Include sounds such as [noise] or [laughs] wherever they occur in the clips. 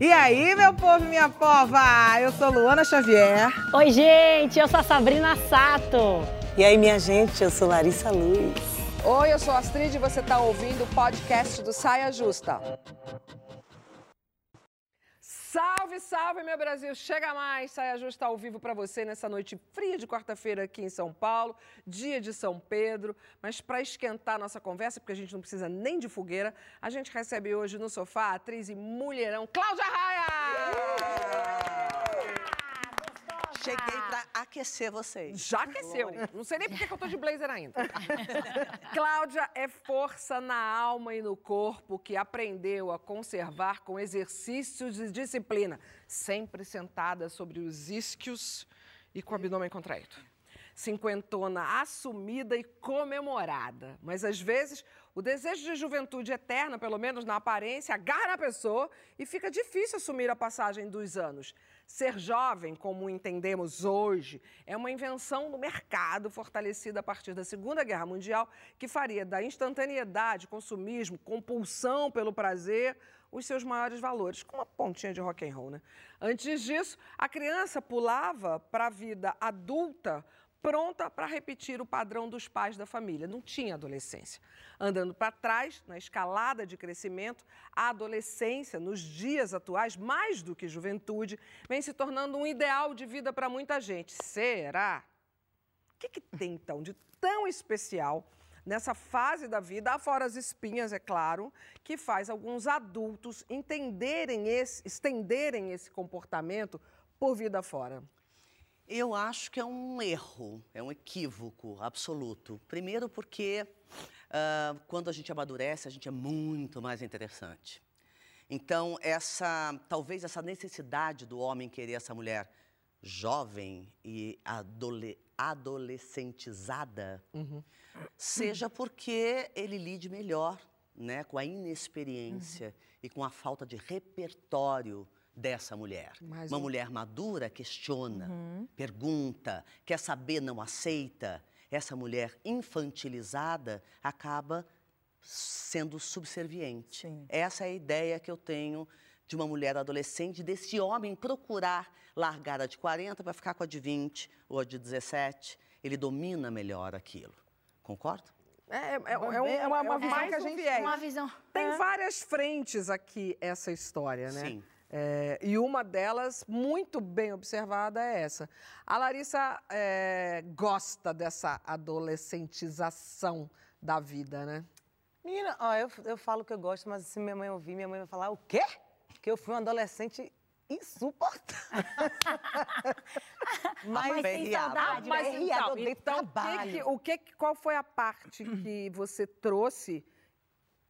E aí, meu povo e minha pova? Eu sou Luana Xavier. Oi, gente, eu sou a Sabrina Sato. E aí, minha gente, eu sou Larissa Luz. Oi, eu sou a Astrid e você está ouvindo o podcast do Saia Justa. Salve, salve, meu Brasil! Chega mais! Saia Justa ao vivo para você nessa noite fria de quarta-feira aqui em São Paulo, dia de São Pedro. Mas para esquentar nossa conversa, porque a gente não precisa nem de fogueira, a gente recebe hoje no sofá a atriz e mulherão Cláudia Raia! Cheguei pra aquecer vocês. Já aqueceu. Não sei nem por que eu tô de blazer ainda. [laughs] Cláudia é força na alma e no corpo que aprendeu a conservar com exercícios e disciplina, sempre sentada sobre os isquios e com o abdômen contraído. Cinquentona assumida e comemorada. Mas às vezes o desejo de juventude eterna, pelo menos na aparência, agarra na pessoa e fica difícil assumir a passagem dos anos. Ser jovem, como entendemos hoje, é uma invenção do mercado fortalecida a partir da Segunda Guerra Mundial, que faria da instantaneidade, consumismo, compulsão pelo prazer os seus maiores valores, com uma pontinha de rock and roll, né? Antes disso, a criança pulava para a vida adulta pronta para repetir o padrão dos pais da família. Não tinha adolescência. Andando para trás, na escalada de crescimento, a adolescência, nos dias atuais, mais do que juventude, vem se tornando um ideal de vida para muita gente. Será? O que, que tem, então, de tão especial nessa fase da vida, afora as espinhas, é claro, que faz alguns adultos entenderem esse, estenderem esse comportamento por vida fora? Eu acho que é um erro, é um equívoco absoluto. Primeiro porque uh, quando a gente amadurece, a gente é muito mais interessante. Então, essa, talvez essa necessidade do homem querer essa mulher jovem e adole, adolescentizada uhum. seja porque ele lide melhor né, com a inexperiência uhum. e com a falta de repertório dessa mulher. Mais Uma um... mulher madura questiona, uhum. pergunta, quer saber, não aceita. Essa mulher infantilizada acaba sendo subserviente. Sim. Essa é a ideia que eu tenho de uma mulher adolescente, desse homem procurar largar a de 40 para ficar com a de 20 ou a de 17. Ele domina melhor aquilo. Concorda? É, é, é, é, um, é uma, uma, visão que a gente... Uma visão. Tem é. várias frentes aqui essa história, né? Sim. É, e uma delas, muito bem observada, é essa. A Larissa é, gosta dessa adolescentização da vida, né? Menina, ó, eu, eu falo que eu gosto, mas se minha mãe ouvir, minha mãe vai falar o quê? Que eu fui uma adolescente insuportável. [laughs] mas tem saudade, mas né? então, então o que, o que, qual foi a parte que você trouxe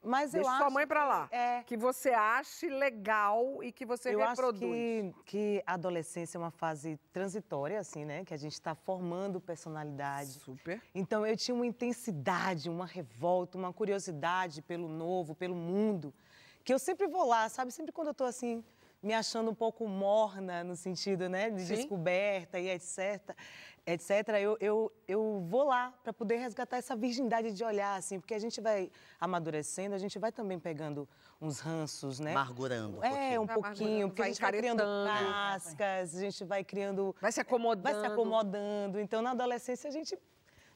mas Deixa eu acho sua mãe para lá. É, que você ache legal e que você eu reproduz. Eu acho que, que a adolescência é uma fase transitória, assim, né? Que a gente está formando personalidade. Super. Então eu tinha uma intensidade, uma revolta, uma curiosidade pelo novo, pelo mundo, que eu sempre vou lá, sabe? Sempre quando eu estou assim me achando um pouco morna no sentido, né, de Sim. descoberta e etc etc., eu, eu, eu vou lá para poder resgatar essa virgindade de olhar, assim, porque a gente vai amadurecendo, a gente vai também pegando uns ranços, né? Margurando. Um é, um pouquinho, porque a gente vai criando cascas, a gente vai criando. Vai se acomodando. Vai se acomodando. Então, na adolescência, a gente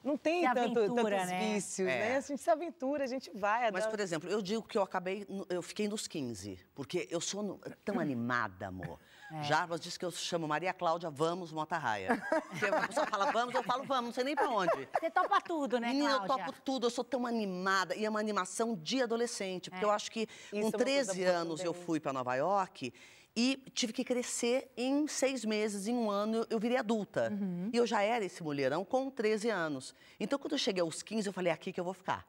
não tem tanto, tantos né? vícios, é. né? A gente se aventura, a gente vai. Mas, por exemplo, eu digo que eu acabei, eu fiquei nos 15, porque eu sou tão animada, amor. É. Jarbas disse que eu chamo Maria Cláudia Vamos Mota Raia. Porque a pessoa fala vamos, eu falo vamos, não sei nem pra onde. Você topa tudo, né, Cláudia? eu topo tudo, eu sou tão animada. E é uma animação de adolescente. Porque é. eu acho que Isso com 13 é anos eu fui para Nova York e tive que crescer em seis meses, em um ano, eu virei adulta. Uhum. E eu já era esse mulherão com 13 anos. Então, quando eu cheguei aos 15, eu falei, é aqui que eu vou ficar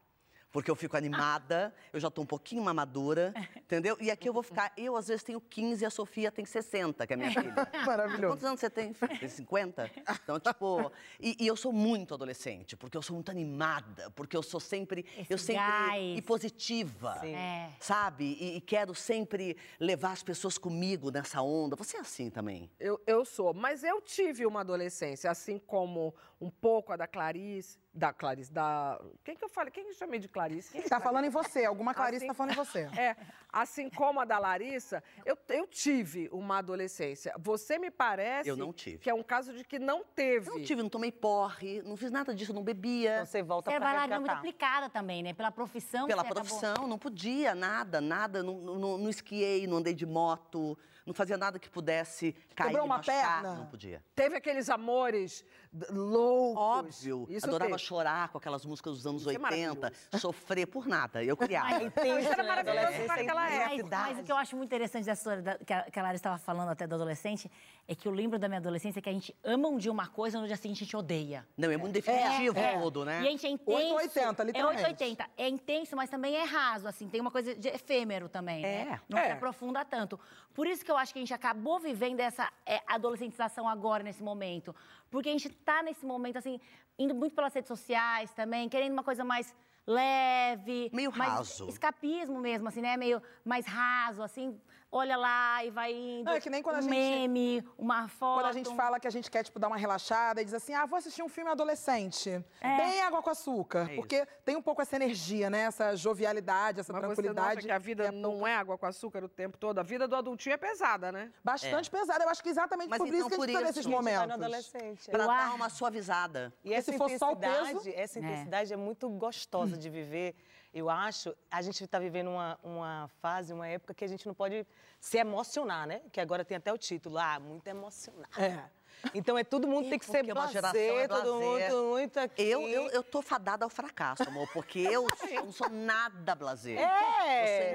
porque eu fico animada, eu já estou um pouquinho mais madura, [laughs] entendeu? E aqui eu vou ficar, eu às vezes tenho 15 e a Sofia tem 60, que é minha [laughs] filha. Maravilhoso. Quantos anos você tem? Tem 50? Então, tipo, e, e, eu sou muito adolescente, porque eu sou muito animada, porque eu sou sempre, Esse eu sempre, gás. e positiva, é. sabe? E, e, quero sempre levar as pessoas comigo nessa onda. Você é assim também? Eu, eu sou, mas eu tive uma adolescência, assim como um pouco a da Clarice, da Clarice, da... Quem que eu falei? Quem que eu chamei de Clarice? Clarice. Tá falando em você, alguma Clarice Assim- tá falando em você. [laughs] É, assim como a da Larissa, eu, eu tive uma adolescência. Você me parece Eu não tive. que é um caso de que não teve. Eu não tive, não tomei porre, não fiz nada disso, não bebia. Então você volta Você é pra bailarina muito aplicada também, né? Pela profissão. Pela você acabou- profissão, não podia, nada, nada. Não, não, não esquiei, não andei de moto, não fazia nada que pudesse cair Quebrou uma machucar. perna? Não podia. Teve aqueles amores loucos. Óbvio. Isso Adorava chorar com aquelas músicas dos anos Isso é 80, sofrer por nada. Eu [laughs] criava. Ai, Intenso, Isso era né? maravilhoso naquela é época. Mas, o que eu acho muito interessante dessa história da- que a, que a Lara estava falando até da adolescente é que eu lembro da minha adolescência que a gente ama um dia uma coisa no dia seguinte a gente odeia. Não, é muito definitivo É, tudo, né? E a gente é intenso. 880, literalmente. É 880. É intenso, mas também é raso, assim. Tem uma coisa de efêmero também, É, né? Não é. se aprofunda tanto. Por isso que eu acho que a gente acabou vivendo essa é, adolescentização agora, nesse momento. Porque a gente tá nesse momento, assim, indo muito pelas redes sociais também, querendo uma coisa mais leve. Meio raso. Escapismo mesmo, assim, né? Meio mais raso, assim. Olha lá e vai indo. Não, é que nem quando a um gente- meme, uma foto. Quando a gente fala que a gente quer, tipo, dar uma relaxada e diz assim, ah, vou assistir um filme adolescente. É. Bem água com açúcar. É porque tem um pouco essa energia, né? Essa jovialidade, essa Mas você não tranquilidade. acha que a vida não é água com açúcar o tempo todo? A vida do adultinho é pesada, né? Bastante pesada. Eu acho que exatamente Mas por isso então, que a gente tá isso, nesses gente, Vai no momentos. adolescente. Pra dar uma suavizada. E essa se for só o intensidade, peso- essa intensidade é. muito gostosa de viver. Eu acho, a gente está vivendo uma, uma fase, uma época que a gente não pode se emocionar, né? Que agora tem até o título, ah, muito emocionado. É. Então é todo mundo tem que ser uma geração blazer, é todo mundo muito aqui. Eu, eu, eu tô fadada ao fracasso, amor, porque eu, [laughs] não sou nada blazer. É,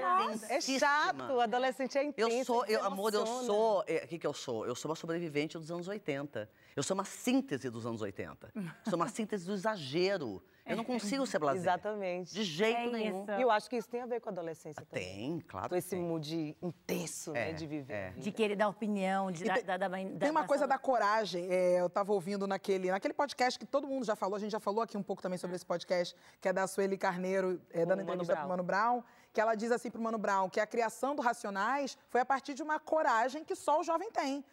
é chato, o adolescente é intenso. Eu sou, eu, amor, eu sou. é, O que, que eu sou? Eu sou uma sobrevivente dos anos 80. Eu sou uma síntese dos anos 80. Sou uma síntese do exagero. Eu não consigo ser blazer. Exatamente. De jeito É nenhum. isso. E eu acho que isso tem a ver com a adolescência também. Tem, claro. Com que esse tem. mood intenso, né, É, de viver. é. De querer dar opinião, de dar, tem- dar, dar, Tem uma coisa da coragem, é, eu tava ouvindo naquele, naquele podcast que todo mundo já falou, a gente já falou aqui um pouco também sobre esse podcast, que é da Sueli Carneiro, é, dando Mano entrevista Brown. pro Mano Brown, que ela diz assim pro Mano Brown que a criação do Racionais foi a partir de uma coragem que só o jovem tem.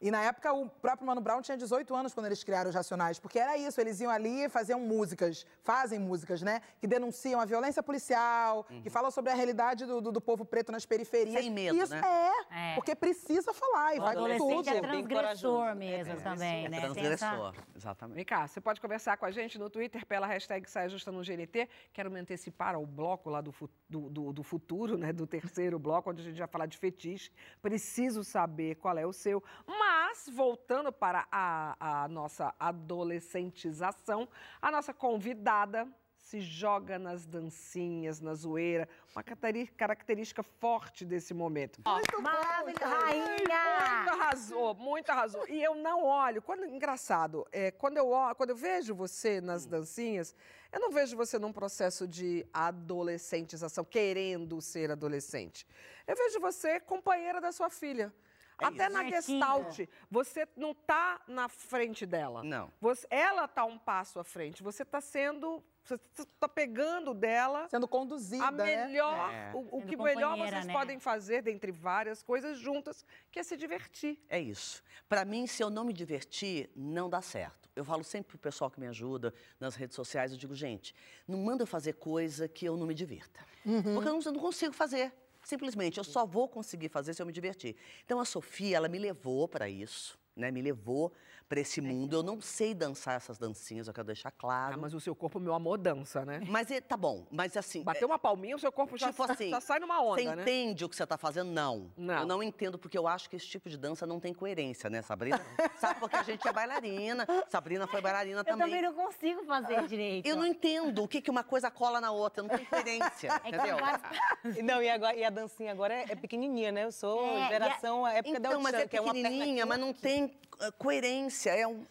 E na época o próprio Mano Brown tinha 18 anos quando eles criaram os Racionais, porque era isso, eles iam ali e faziam músicas, fazem músicas, né? Que denunciam a violência policial, que falam sobre a realidade do, do- do povo preto nas periferias. Sem medo, isso né? é, É. porque precisa falar e O vai com tudo. é bem transgressor mesmo também, É né? Essa- transgressor, exatamente. Vem cá, você pode conversar com a gente no Twitter pela hashtag Saia Justa no GNT. Quero me antecipar ao bloco lá do, do, do- do futuro, né? Do terceiro bloco, onde a gente vai falar de fetiche. Preciso saber qual é o seu. Mas, voltando para a, a nossa adolescentização, a nossa convidada se joga nas dancinhas, na zoeira. Uma característica forte desse momento. Maravilhosa! Muito Rainha! arrasou, muito arrasou. E eu não olho. Quando, engraçado, é, quando, eu, quando eu vejo você nas dancinhas, eu não vejo você num processo de adolescentização, querendo ser adolescente. Eu vejo você companheira da sua filha. Até isso. na. Gestalt, você não tá na frente dela. Não. Você- ela tá um passo à frente. Você tá sendo. Você tá pegando dela Sendo conduzida, a né? melhor, É. o, o que melhor vocês né? podem fazer, dentre várias coisas juntas, que é se divertir. É isso. Pra mim, se eu não me divertir, não dá certo. Eu falo sempre pro pessoal que me ajuda nas redes sociais, eu digo, gente, não manda eu fazer coisa que eu não me divirta. Porque eu não, eu não consigo fazer. Simplesmente, eu só vou conseguir fazer se eu me divertir. Então, a Sofia, ela me levou para isso, né? Me levou para esse mundo. Eu não sei dançar essas dancinhas, eu quero deixar claro. Ah, mas o seu corpo, meu amor, dança, né? Mas é- tá bom, mas assim. Bateu uma palminha, o seu corpo já, Tipo assim, já sai numa onda, Você né? entende o que você tá fazendo? Não. Não. Eu não entendo, porque eu acho que esse tipo de dança não tem coerência, né, Sabrina? [laughs] Sabe, porque a gente é bailarina. Sabrina foi bailarina Eu também. também não consigo fazer direito. Eu não entendo o que, que uma coisa cola na outra, não tem [laughs] coerência, É que entendeu? Não, e, agora, e a dancinha agora é, é pequenininha, né? Eu sou É, geração, a época da Então, mas é que é uma perna mas não tem ah, coerência, é um...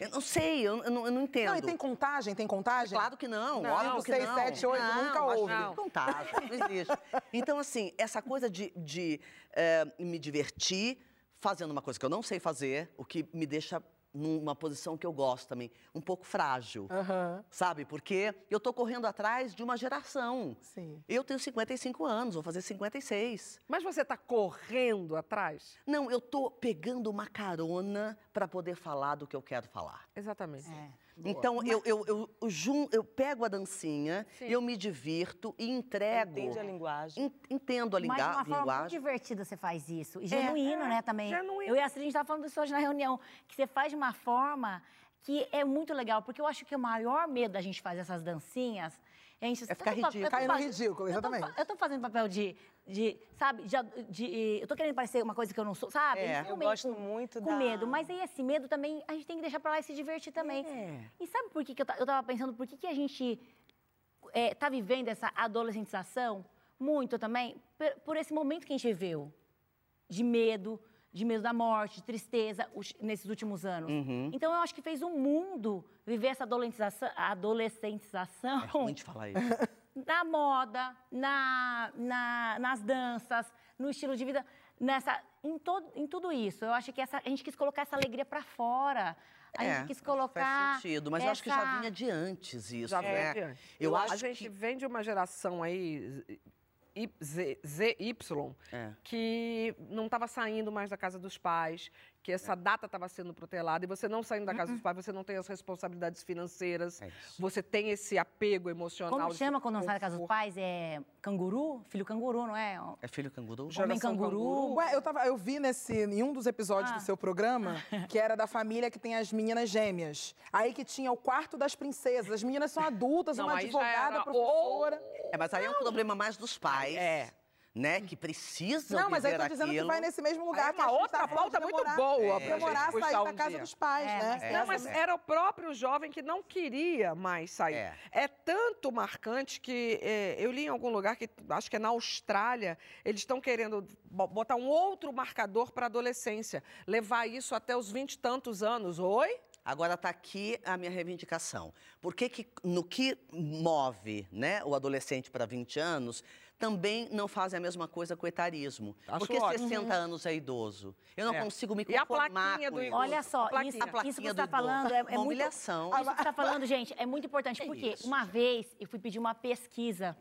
Eu não sei, eu, eu não, eu não entendo. Não, e tem contagem? Tem contagem? Claro que não, Não, óbvio que seis, não. sete, oito, não, nunca houve. Não contagem, não existe. Então, assim, essa coisa de, de eh, me divertir fazendo uma coisa que eu não sei fazer, o que me deixa numa posição que eu gosto também, um pouco frágil, Aham, sabe? Porque eu tô correndo atrás de uma geração. sim. Eu tenho 55 anos, vou fazer 56. Mas você tá correndo atrás? Não, eu tô pegando uma carona para poder falar do que eu quero falar. Exatamente. É. Então, eu, eu, eu, eu, jun- eu pego a dancinha, Sim. eu me divirto e entrego. Entende a linguagem. En- Entendo a Mas de uma forma muito linguagem. divertida você faz isso. E genuíno, né, também. genuíno. Eu e a Astrid, a gente estava falando disso hoje na reunião. Que você faz de uma forma que é muito legal. Porque eu acho que o maior medo da gente fazer essas dancinhas é gente... É ficar tô fa- ridículo. Cair no fazendo- ridículo, eu tô exatamente. Eu tô fazendo papel de... de sabe? De, de- eu tô querendo parecer uma coisa que eu não sou, sabe? É. Eu meio gosto muito com da- medo. Mas aí esse medo também, a gente tem que deixar pra lá e se divertir também. É. E sabe por que, que eu, eu tava pensando? Por que, que a gente é, tá vivendo essa adolescentização muito também por, por esse momento que a gente viveu de medo, de medo da morte, de tristeza os- nesses últimos anos. Uhum. Então eu acho que fez um mundo viver essa adolescentização, adolescentização É ruim de falar isso. [laughs] na moda, na, na- nas danças, no estilo de vida, nessa, em, todo, em tudo isso. Eu acho que essa, a gente quis colocar essa alegria pra fora. A É, gente quis colocar. Faz sentido, mas eu acho que já essa- vinha de antes isso, Já né? vem de- Eu a acho gente que... vem de uma geração aí, ZY, É. que não estava saindo mais da casa dos pais, que É. essa data estava sendo protelada, e você não saindo da casa dos pais, você não tem as responsabilidades financeiras, É você tem esse apego emocional. Como chama quando não sai da casa dos pais? É canguru? Filho canguru, não é? É filho canguru? Homem canguru. canguru. Ué, eu, tava, eu vi nesse, em um dos episódios Ah. do seu programa, que era da família que tem as meninas gêmeas. Aí que tinha o quarto das princesas. As meninas são adultas, Não, uma advogada, era- professora. É, mas aí é um problema mais dos pais. É. Né? Que precisam Não, mas aí tô dizendo aquilo. que vai nesse mesmo Aí lugar é uma outra pauta muito boa É. pra Demorar a gente sair puxar da um casa dia. dos pais, É, né? mas- Não, mas era o próprio jovem que não queria mais sair. É. É, tanto marcante que é, eu li em algum lugar que acho que é na Austrália, eles estão querendo bo- botar um outro marcador para a adolescência, levar isso até os vinte e tantos anos. Oi? Agora está aqui a minha reivindicação. Por que, que no que move né, o adolescente para 20 anos, também não fazem a mesma coisa com o etarismo? Acho Porque ótimo. 60 anos é idoso. Eu não É. consigo me E a conformar plaquinha com do isso. idoso? Olha só, A isso, A isso que você do está falando é, é Uma muito... humilhação. Isso que você está falando, gente, é muito importante, É porque isso. uma vez eu fui pedir uma pesquisa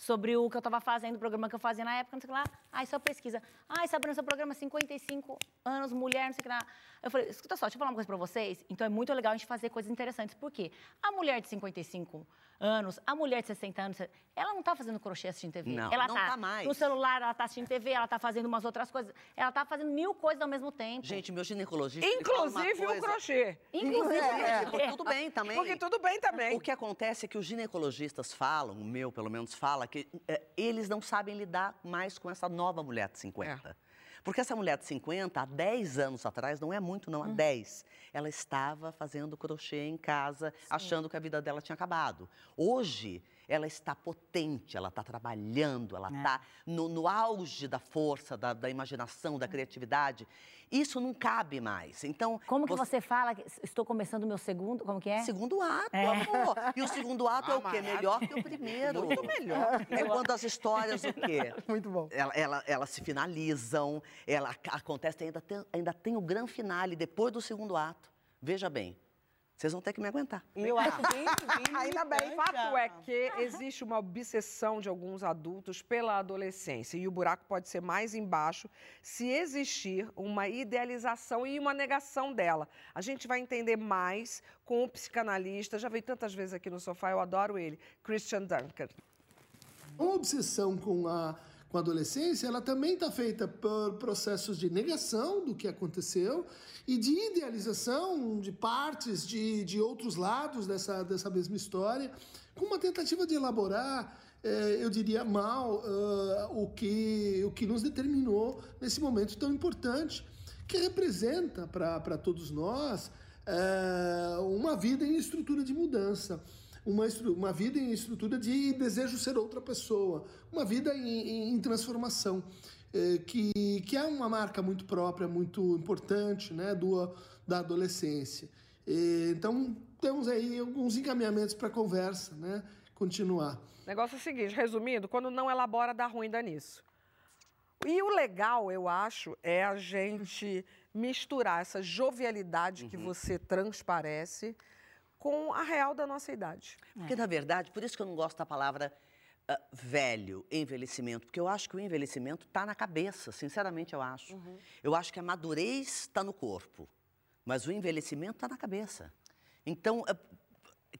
sobre o que eu estava fazendo, o programa que eu fazia na época, não sei o que lá. Ai, só pesquisa. Ai, Sabrina, seu programa é 55 anos, mulher, não sei o que lá. Eu falei, escuta só, deixa eu falar uma coisa pra vocês. Então é muito legal a gente fazer coisas interessantes. Por quê? A mulher de 55 anos, a mulher de 60 anos, ela não tá fazendo crochê assistindo TV. Não, ela não tá tá mais. no celular, ela tá assistindo TV, ela tá fazendo umas outras coisas. Ela tá fazendo mil coisas ao mesmo tempo. Gente, meu ginecologista. Inclusive o crochê. Inclusive, É, Porque Tudo bem também. Porque tudo bem também. O que acontece é que os ginecologistas falam, o meu pelo menos fala, que é, eles não sabem lidar mais com essa nova mulher de 50. Porque essa mulher de 50, há 10 anos atrás, não é muito não, há 10, ela estava fazendo crochê em casa, achando que a vida dela tinha acabado. Hoje, ela está potente, ela está trabalhando, ela está no, no auge da força, da, da imaginação, da criatividade. Isso não cabe mais. Então, Como que você fala? que Estou começando o meu segundo, como que é? Segundo ato, amor. E o segundo ato é o quê? Melhor que o primeiro. Muito melhor. É quando as histórias, o quê? [laughs] Muito bom. Ela, ela- elas se finalizam, ela ac- acontece, ainda tem, ainda tem o grande finale depois do segundo ato. Veja bem, vocês vão ter que me aguentar. E eu acho bem, bem [laughs] Ainda bem. limitante, Fato é que existe uma obsessão de alguns adultos pela adolescência e o buraco pode ser mais embaixo se existir uma idealização e uma negação dela. A gente vai entender mais com o psicanalista, já veio tantas vezes aqui no sofá, eu adoro ele, Christian Dunker. A obsessão com a, com a adolescência, ela também está feita por processos de negação do que aconteceu e de idealização de partes de, de outros lados dessa, dessa mesma história, com uma tentativa de elaborar, eh, eu diria, mal ah, o, que, o que nos determinou nesse momento tão importante, que representa para todos nós eh, uma vida em estrutura de mudança uma, uma vida em estrutura de desejo ser outra pessoa, uma vida em, em- em transformação, eh, que, que é uma marca muito própria, muito importante né, do, da adolescência. Eh, então, temos aí alguns encaminhamentos para a conversa, né, continuar. O negócio é o seguinte, resumindo, quando não elabora, dá ruim, dá nisso. E o legal, eu acho, é a gente misturar essa jovialidade que você transparece com a real da nossa idade. Porque, na verdade, por isso que eu não gosto da palavra ah, velho, envelhecimento, porque eu acho que o envelhecimento está na cabeça, sinceramente eu acho. Eu acho que a madurez está no corpo, mas o envelhecimento está na cabeça. Então, eh,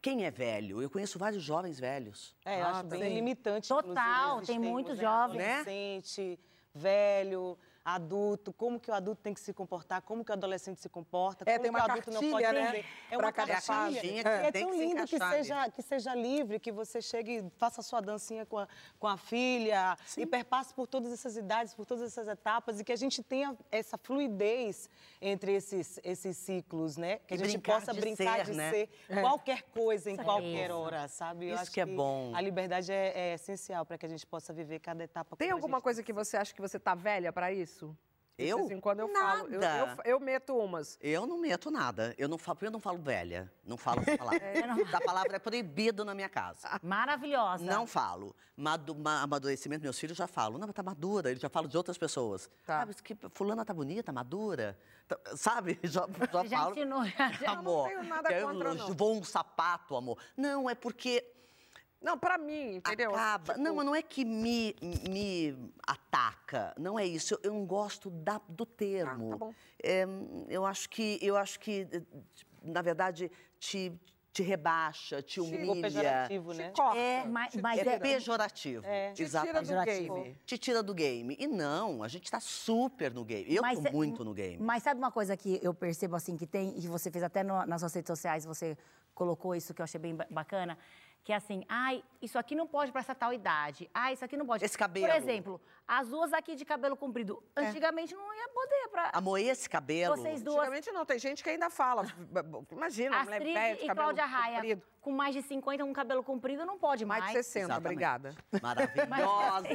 quem é velho? Eu conheço vários jovens velhos. É, eu Ah, acho bem tem. limitante. Total, tem muitos né? jovens. Né? Adolescente, velho, adulto, como que o adulto tem que se comportar, como que o adolescente se comporta, É, como tem que uma o adulto não pode né. É uma cada cartilha. E É. é tão que lindo que seja, que seja livre, que você chegue e faça a sua dancinha com a, com a filha e perpasse por todas essas idades, por todas essas etapas e que a gente tenha essa fluidez entre esses, esses ciclos, né? Que a gente brincar possa de brincar ser, de né? ser qualquer coisa em Isso. qualquer hora, sabe? Eu Isso acho que é bom. A liberdade é, é essencial para que a gente possa viver cada etapa. Tem alguma coisa que você acha que você tá velha pra isso? De Eu? vez em quando eu falo. Eu, Nada. eu, eu meto umas. Eu não meto nada. Eu não falo, eu não falo velha. Não falo essa palavra. não- [laughs] [laughs] Essa palavra é proibido na minha casa. Maravilhosa. Não falo. Madu, ma- amadurecimento, meus filhos já falam. Não, mas tá madura. Eles já falam de outras pessoas. Tá. Ah, mas que fulana tá bonita, madura. Tá- Sabe? [laughs] Já, já, Já falo. ensinou. já- Amor, tenho nada que eu contra, não. vou um sapato, amor. Não, é porque Não, pra mim, entendeu? acaba. Tipo, Não, mas não é que me, me ataca. Não é isso. Eu, eu não gosto da- do termo. Ah, tá bom. É, eu acho que, eu acho que, eh, na verdade, te, te rebaixa, te humilha. pejorativo, te né? corta. É, Mas- te mas é tira. pejorativo. É. Te tira Exatamente. do game. Te tira do game. E não, a gente está super no game. Eu Mas tô é- muito no game. Mas sabe uma coisa que eu percebo assim que tem, e você fez até no- nas suas redes sociais, você colocou isso que eu achei bem ba- bacana, que é assim, ai, isso aqui não pode para essa tal idade. Ai, isso aqui não pode. Esse cabelo. Por exemplo, as duas aqui de cabelo comprido. Antigamente não ia poder para Amor, esse cabelo. vocês duas. Antigamente não, tem gente que ainda fala. [laughs] Imagina, uma mulher Astrid velha de e cabelo Cláudia Raia, comprido. Com mais de 50, com cabelo comprido, não pode mais. Mais de 60, Exatamente. obrigada. Maravilhosa!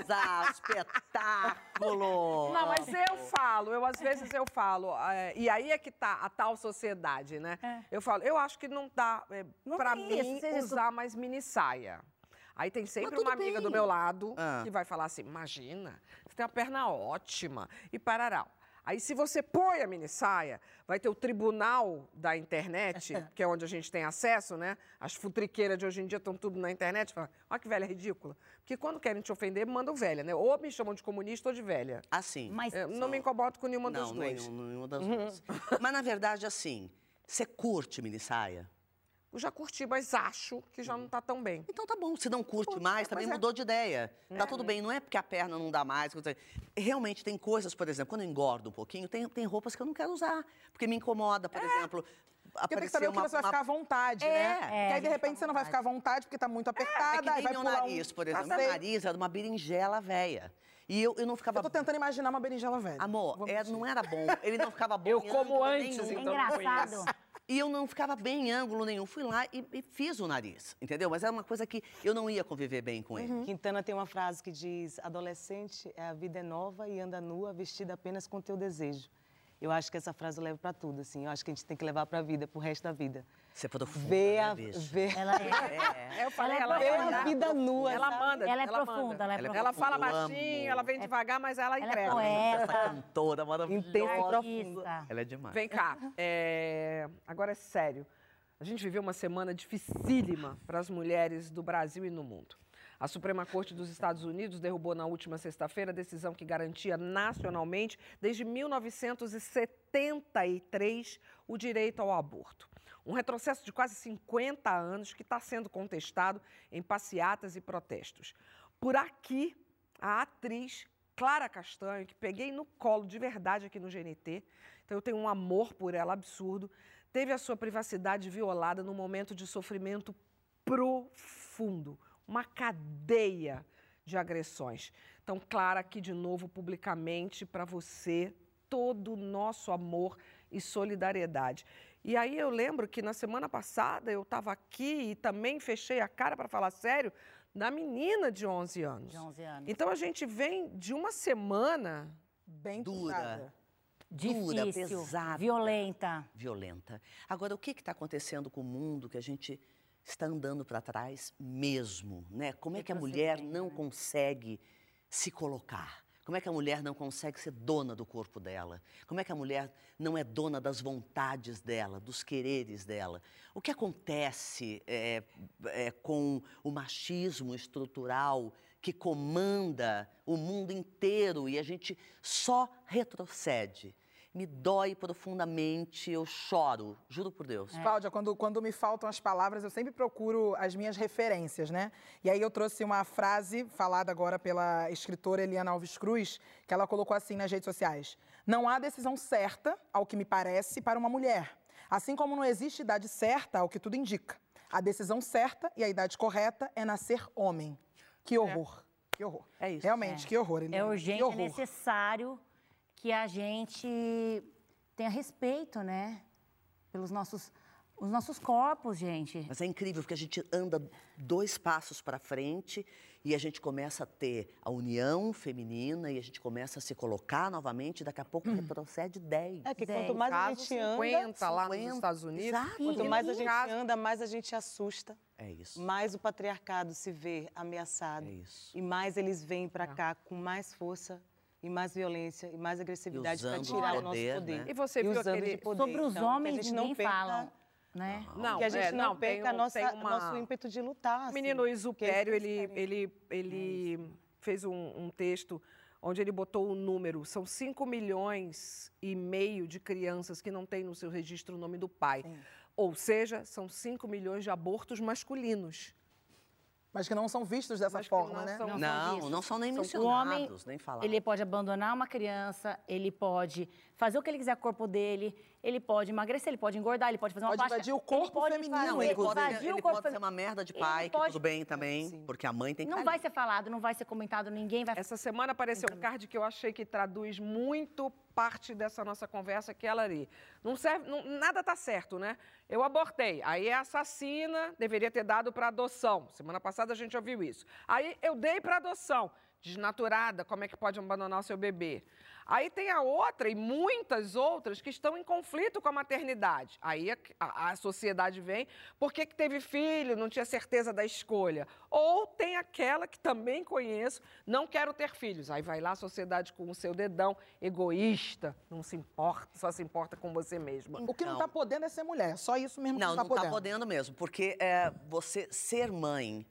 espetáculo! Não, mas eu falo, eu às vezes eu falo, é, e aí é que tá a tal sociedade, né? Eu falo, eu acho que não dá é, Não pra mim isso, seja isso- usar mais mini saia. Aí tem sempre uma amiga do bem. meu lado Ah. que vai falar assim: imagina, você tem uma perna ótima e parará. Aí, se você põe a mini saia, vai ter o tribunal da internet, [laughs] que é onde a gente tem acesso, né? As futriqueiras de hoje em dia estão tudo na internet. Fala, olha que velha ridícula. Porque quando querem te ofender, mandam velha, né? Ou me chamam de comunista ou de velha. Assim. Mas Eu não me incomodo com nenhuma das não, duas. nenhum, nenhuma das [laughs] duas. Mas, na verdade, assim, você curte mini saia? Eu já curti, mas acho que já não tá tão bem. Então tá bom, se não curte mais, também é. mudou de ideia. Tá tudo bem, não é porque a perna não dá mais. que. Realmente tem coisas, por exemplo, quando eu engordo um pouquinho, tem, tem roupas que eu não quero usar, porque me incomoda, por exemplo. Porque tem que saber o que uma- você vai uma- ficar à vontade, É, né? é, Porque a aí, de gente repente, você não vai ficar à vontade porque tá muito É apertada, que aí nem vai meu pular nariz, um... por exemplo. Tá Meu sei. nariz era uma berinjela velha. E eu, eu não ficava... Eu tô tentando imaginar uma berinjela velha. Amor, é, não era bom. Ele não ficava bom Eu como antes, nenhum. É então não engraçado. E eu não ficava bem em ângulo nenhum. Fui lá e, e fiz o nariz, entendeu? Mas era uma coisa que eu não ia conviver bem com ele. Quintana tem uma frase que diz: adolescente, é a vida é nova e anda nua, vestida apenas com teu desejo. Eu acho que essa frase eu levo para tudo, assim. Eu acho que a gente tem que levar para a vida, pro resto da vida. Você é profunda, Ver né, a, bicha? ver, Ela é, Eu falei, Ela ela, é profunda. a vida nua. Ela manda. ela é manda. profunda, ela é Ela é profunda. Ela fala baixinho, ela vem devagar, mas ela Ela é entrega. poeta. Essa cantora maravilhosa. Intensa e profunda. Ela é demais. Vem cá, é, agora é sério. A gente viveu uma semana dificílima para as mulheres do Brasil e no mundo. A Suprema Corte dos Estados Unidos derrubou na última sexta-feira a decisão que garantia nacionalmente, desde 1973, o direito ao aborto. Um retrocesso de quase 50 anos que está sendo contestado em passeatas e protestos. Por aqui, a atriz Clara Castanho, que peguei no colo de verdade aqui no GNT, então eu tenho um amor por ela absurdo, teve a sua privacidade violada num momento de sofrimento profundo, uma cadeia de agressões. Então, Clara, aqui de novo publicamente para você todo o nosso amor e solidariedade. E aí eu lembro que na semana passada eu estava aqui e também fechei a cara para falar sério da menina de 11 anos. De 11 anos. Então a gente vem de uma semana Bem Dura. Dura, Difícil, pesada. violenta. violenta. Agora, o que está acontecendo com o mundo que a gente está andando para trás mesmo, né? Como é que a mulher não consegue se colocar? Como é que a mulher não consegue ser dona do corpo dela? Como é que a mulher não é dona das vontades dela, dos quereres dela? O que acontece é, é, com o machismo estrutural que comanda o mundo inteiro e a gente só retrocede? Me dói profundamente, eu choro, juro por Deus. É. Cláudia, quando, quando me faltam as palavras, eu sempre procuro as minhas referências, né? E aí eu trouxe uma frase falada agora pela escritora Eliana Alves Cruz, que ela colocou assim nas redes sociais: Não há decisão certa, ao que me parece, para uma mulher. Assim como não existe idade certa, ao que tudo indica. A decisão certa e a idade correta é nascer homem. Que horror. É. Que horror. É isso. Realmente, É. que horror. Eliana. É urgente, que é necessário que a gente tenha respeito, né? Pelos nossos, os nossos corpos, gente. Mas é incrível porque a gente anda dois passos para frente e a gente começa a ter a união feminina e a gente começa a se colocar novamente, daqui a pouco retrocede 10. É que Dez. quanto mais a gente anda, 50 lá nos 50, Estados Unidos. exato. quanto mais a gente anda, mais a gente assusta. É isso. mais o patriarcado se vê ameaçado É isso. e mais eles vêm para cá com mais força e mais violência e mais agressividade para tirar o o nosso poder, poder. né? E você viu usando aquele- de poder. Sobre os Então, que a homens, gente não perca, falam, né? Não, que a gente é, não, não, perca um- nossa, uma- nosso ímpeto de lutar. O assim, menino que é Isupério, ele, ele, ele fez um, um texto onde ele botou um número. São 5 milhões e meio de crianças que não têm no seu registro o nome do pai. Ou seja, são 5 milhões de abortos masculinos. Mas que não são vistos dessa Mas forma, não né? são- Não são Não, não são nem O mencionados, homem, nem falados. ele pode abandonar uma criança, ele pode fazer o que ele quiser com o corpo dele, ele pode emagrecer, ele pode engordar, ele pode fazer uma Pode plástica, invadir o ele corpo pode feminino, Não, ele pode, invadir ele o corpo pode ser uma merda de Ele pai, que pode- tudo bem também, porque a mãe tem que Não tá vai ali. ser falado, não vai ser comentado, ninguém vai Essa semana apareceu um card que eu achei que traduz muito parte dessa nossa conversa, que é ela ali. Não serve, não- nada tá certo, né? Eu abortei, aí é assassina, deveria ter dado para adoção. Semana passada a gente ouviu isso. Aí eu dei para adoção, desnaturada, como é que pode abandonar o seu bebê? Aí tem a outra e muitas outras que estão em conflito com a maternidade. Aí a, a- a sociedade vem, por que teve filho, não tinha certeza da escolha? Ou tem aquela que também conheço, não quero ter filhos. Aí vai lá a sociedade com o seu dedão, egoísta, não se importa, só se importa com você mesma. O que não Então- tá podendo é ser mulher. Só isso mesmo Não, que não não tá está podendo. podendo mesmo, porque é, você ser mãe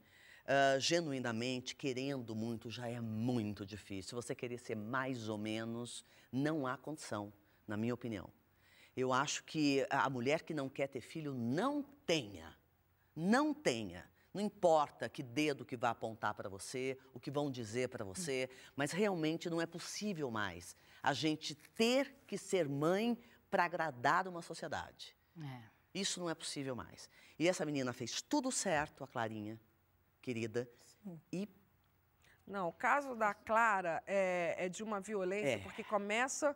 ah, genuinamente, querendo muito, já é muito difícil. Se você querer ser mais ou menos, não há condição, na minha opinião. Eu acho que a mulher que não quer ter filho não tenha. Não tenha. Não importa que dedo que vai apontar para você, o que vão dizer para você, mas realmente não é possível mais a gente ter que ser mãe para agradar uma sociedade. É. Isso não é possível mais. E essa menina fez tudo certo, a Clarinha, querida. E Não, o caso da Clara é, é de uma violência É. porque começa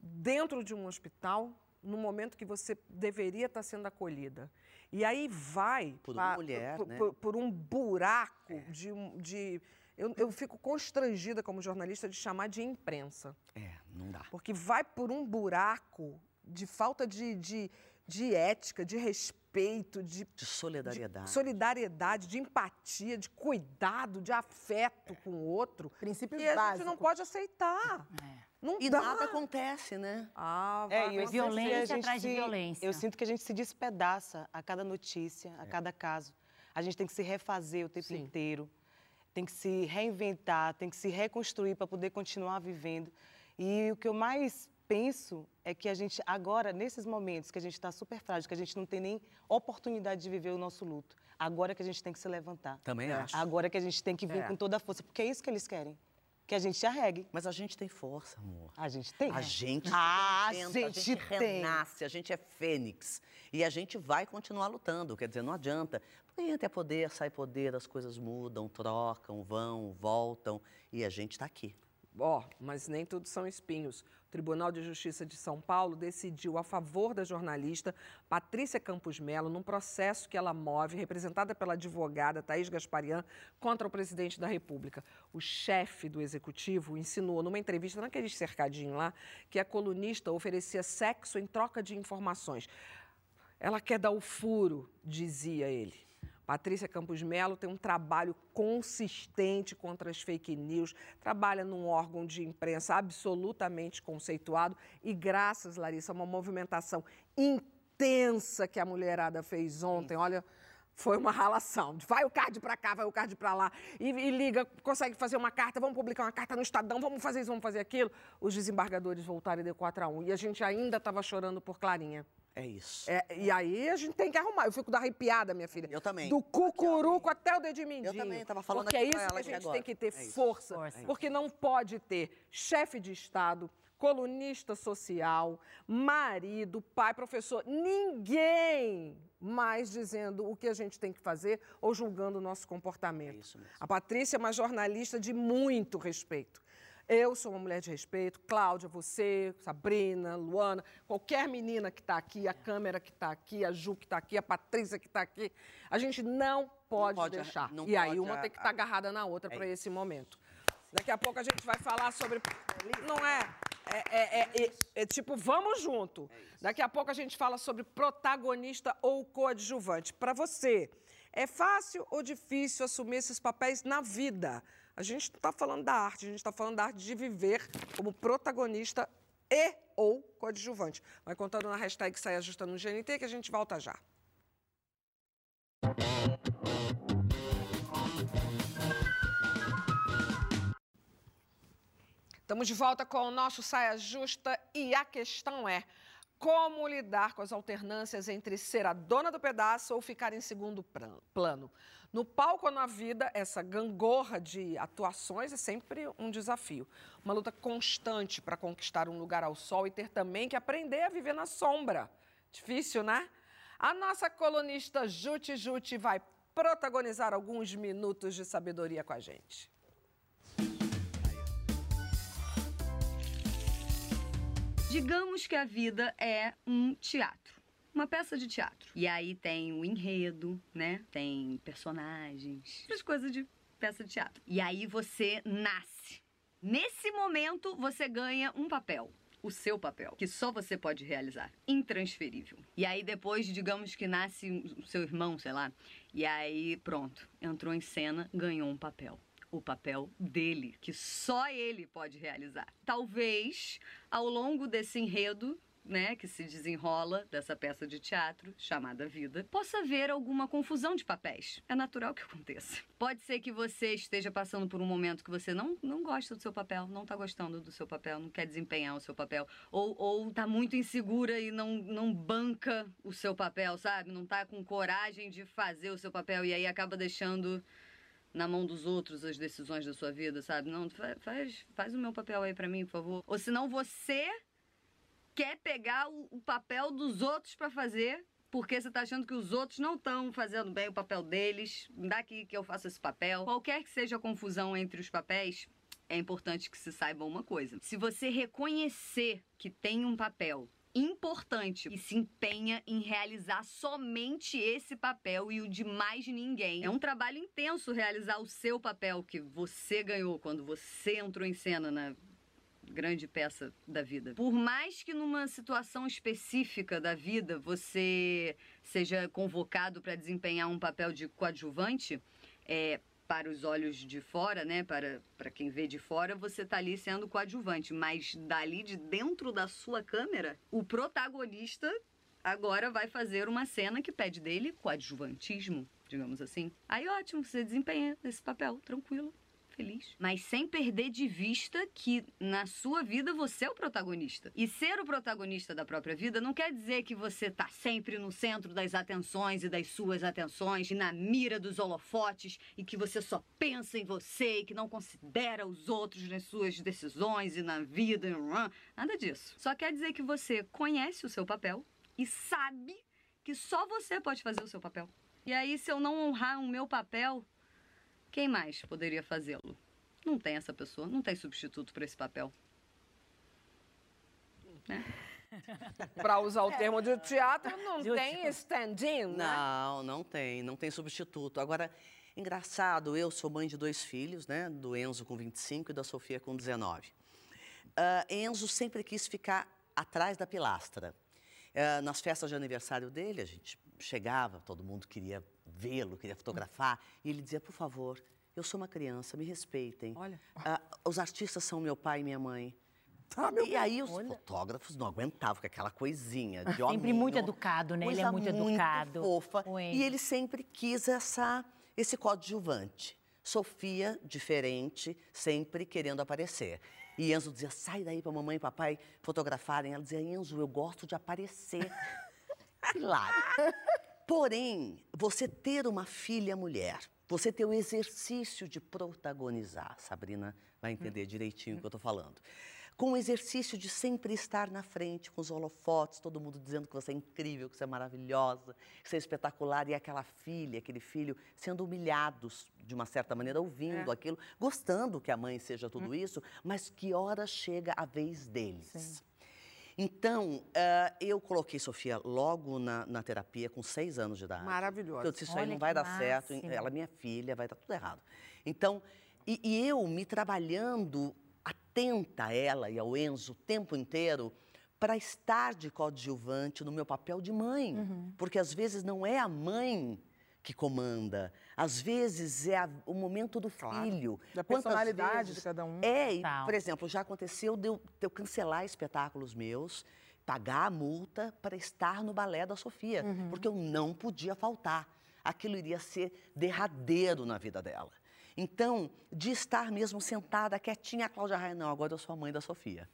dentro de um hospital, no momento que você deveria estar sendo acolhida. E aí vai Por uma pa- mulher, por, né? por- por um buraco de. um- de eu, eu fico constrangida como jornalista de chamar de imprensa. é, não dá. Porque vai por um buraco de falta de, de, de ética, de respeito, de De solidariedade. solidariedade, de empatia, de cuidado, de afeto com o outro. Princípios e a gente não pode aceitar. Não E dá. nada acontece, né? Ah, É, vai e a Violência gente atrás de se- violência. Eu sinto que a gente se despedaça a cada notícia, a cada caso. A gente tem que se refazer o tempo Sim. inteiro, tem que se reinventar, tem que se reconstruir para poder continuar vivendo. E o que eu mais penso é que a gente, agora, nesses momentos que a gente está super frágil, que a gente não tem nem oportunidade de viver o nosso luto, agora que a gente tem que se levantar. Também acho. Agora que a gente tem que vir É. com toda a força, porque é isso que eles querem. Que a gente se arregue. Mas a gente tem força, amor. A gente tem. A gente Ah, a gente renasce, a gente é fênix. E a gente vai continuar lutando, quer dizer, não adianta. Porque entra poder, sai poder, as coisas mudam, trocam, vão, voltam, e a gente está aqui. Ó, mas nem tudo são espinhos. Tribunal de Justiça de São Paulo decidiu a favor da jornalista Patrícia Campos Melo num processo que ela move, representada pela advogada Thaís Gasparian, contra o presidente da República. O chefe do executivo insinuou numa entrevista naquele cercadinho lá que a colunista oferecia sexo em troca de informações. Ela quer dar o furo, dizia ele. Patrícia Campos Melo tem um trabalho consistente contra as fake news, trabalha num órgão de imprensa absolutamente conceituado e, graças, Larissa, a uma movimentação intensa que a mulherada fez ontem. Olha, Foi uma ralação. Vai o card para cá, vai o card para lá. E, e, liga, consegue fazer uma carta, vamos publicar uma carta no Estadão, vamos fazer isso, vamos fazer aquilo. Os desembargadores voltaram e deu 4 a 1 E a gente ainda estava chorando por Clarinha. É isso. É, e aí a gente tem que arrumar. Eu fico da arrepiada, minha filha. Eu também. Do cucuruco até o dedinho mindinho. Eu também estava falando Porque é isso que a gente agora. tem que ter É força. Força. Porque não pode ter chefe de Estado, colunista social, marido, pai, professor, ninguém mais dizendo o que a gente tem que fazer ou julgando o nosso comportamento. É isso mesmo. A Patrícia é uma jornalista de muito respeito. Eu sou uma mulher de respeito, Cláudia, você, Sabrina, Luana, qualquer menina que está aqui, a câmera que está aqui, a Ju que está aqui, a Patrícia que está aqui. A gente não pode, pode, deixar. não e aí pode, uma a- tem que estar agarrada na outra É para esse momento. Daqui a pouco a gente vai falar sobre. Não é? É, é- é- é- é tipo, vamos junto. Daqui a pouco a gente fala sobre protagonista ou coadjuvante. Para você, é fácil ou difícil assumir esses papéis na vida? A gente não está falando da arte, a gente está falando da arte de viver como protagonista e ou coadjuvante. Vai contando na hashtag Saia Justa no GNT que a gente volta já. Estamos de volta com o nosso Saia Justa e a questão é como lidar com as alternâncias entre ser a dona do pedaço ou ficar em segundo plano. No palco ou na vida, essa gangorra de atuações é sempre um desafio. Uma luta constante para conquistar um lugar ao sol e ter também que aprender a viver na sombra. Difícil, né? A nossa colunista Jute Jute vai protagonizar alguns minutos de sabedoria com a gente. Digamos que a vida é um teatro. Uma peça de teatro. E aí tem o enredo, né? Tem personagens, essas coisas de peça de teatro. E aí você nasce. Nesse momento, você ganha um papel. O seu papel, que só você pode realizar. Intransferível. E aí depois, digamos que nasce o seu irmão, sei lá. E aí, pronto. Entrou em cena, ganhou um papel o papel dele, que só ele pode realizar. Talvez, ao longo desse enredo, né, que se desenrola dessa peça de teatro chamada vida, possa haver alguma confusão de papéis. É natural que aconteça. Pode ser que você esteja passando por um momento que você não, não gosta do seu papel, não tá gostando do seu papel, não quer desempenhar o seu papel, ou, ou tá muito insegura e não, não banca o seu papel, sabe? Não tá com coragem de fazer o seu papel e aí acaba deixando na mão dos outros as decisões da sua vida, sabe? Não, fa- faz, faz o meu papel aí pra mim, por favor. Ou senão você quer pegar o, o papel dos outros pra fazer, porque você tá achando que os outros não estão fazendo bem o papel deles. Dá aqui que eu faço esse papel. Qualquer que seja a confusão entre os papéis, é importante que se saiba uma coisa. Se você reconhecer que tem um papel importante e se empenha em realizar somente esse papel e o de mais ninguém. É um trabalho intenso realizar o seu papel que você ganhou quando você entrou em cena na grande peça da vida. Por mais que numa situação específica da vida você seja convocado para desempenhar um papel de coadjuvante, é, para os olhos de fora, né, para, para quem vê de fora, você tá ali sendo coadjuvante, mas dali de dentro da sua câmera, o protagonista agora vai fazer uma cena que pede dele coadjuvantismo, digamos assim. Aí ótimo, você desempenha esse papel, tranquilo. Feliz. Mas sem perder de vista que na sua vida você é o protagonista. E ser o protagonista da própria vida não quer dizer que você tá sempre no centro das atenções e das suas atenções, e na mira dos holofotes, e que você só pensa em você e que não considera os outros nas suas decisões e na vida. Nada disso. Só quer dizer que você conhece o seu papel e sabe que só você pode fazer o seu papel. E aí, se eu não honrar o meu papel, quem mais poderia fazê-lo? Não tem essa pessoa, não tem substituto para esse papel. [laughs] Para usar o termo de teatro, não Jute. tem stand-in, né? Não, não tem, não tem substituto. Agora, engraçado, eu sou mãe de dois filhos, né? Do Enzo com 25 e da Sofia com 19. Ah, Enzo sempre quis ficar atrás da pilastra. Ah, nas festas de aniversário dele, a gente chegava, todo mundo queria vê-lo, queria fotografar, e ele dizia, por favor, eu sou uma criança, me respeitem. Olha. Ah, os artistas são meu pai e minha mãe. Tá, meu E aí os fotógrafos não aguentavam com aquela coisinha de Sempre hominho, muito educado, né? Ele é coisa muito educado. fofa. E ele sempre quis essa, esse coadjuvante. Sofia, diferente, sempre querendo aparecer. E Enzo dizia, sai daí para mamãe e papai fotografarem. Ela dizia, Enzo, eu gosto de aparecer. [laughs] Hilário. Porém, você ter uma filha mulher, você ter o exercício de protagonizar, Sabrina vai entender direitinho o que eu estou falando. Com o exercício de sempre estar na frente, com os holofotes, todo mundo dizendo que você é incrível, que você é maravilhosa, que você é espetacular, e aquela filha, aquele filho sendo humilhados de uma certa maneira, ouvindo aquilo, gostando que a mãe seja tudo isso, mas que hora chega a vez deles. Então, ah, eu coloquei Sofia logo na, na terapia, com seis anos de idade. Maravilhosa. Eu disse, isso aí Olha não vai dar certo, máximo. ela é minha filha, vai dar tudo errado. Então, e, e eu me trabalhando atenta a ela e ao Enzo o tempo inteiro para estar de coadjuvante no meu papel de mãe. Uhum. Porque às vezes não é a mãe que comanda, às vezes é a- o momento do filho. Da Quantas personalidade de vezes- cada um. É, e, por exemplo, já aconteceu de eu, de eu cancelar espetáculos meus, pagar a multa para estar no balé da Sofia, Uhum. porque eu não podia faltar. Aquilo iria ser derradeiro na vida dela. Então, de estar mesmo sentada, quietinha, a Cláudia Raia, não, agora eu sou a mãe da Sofia.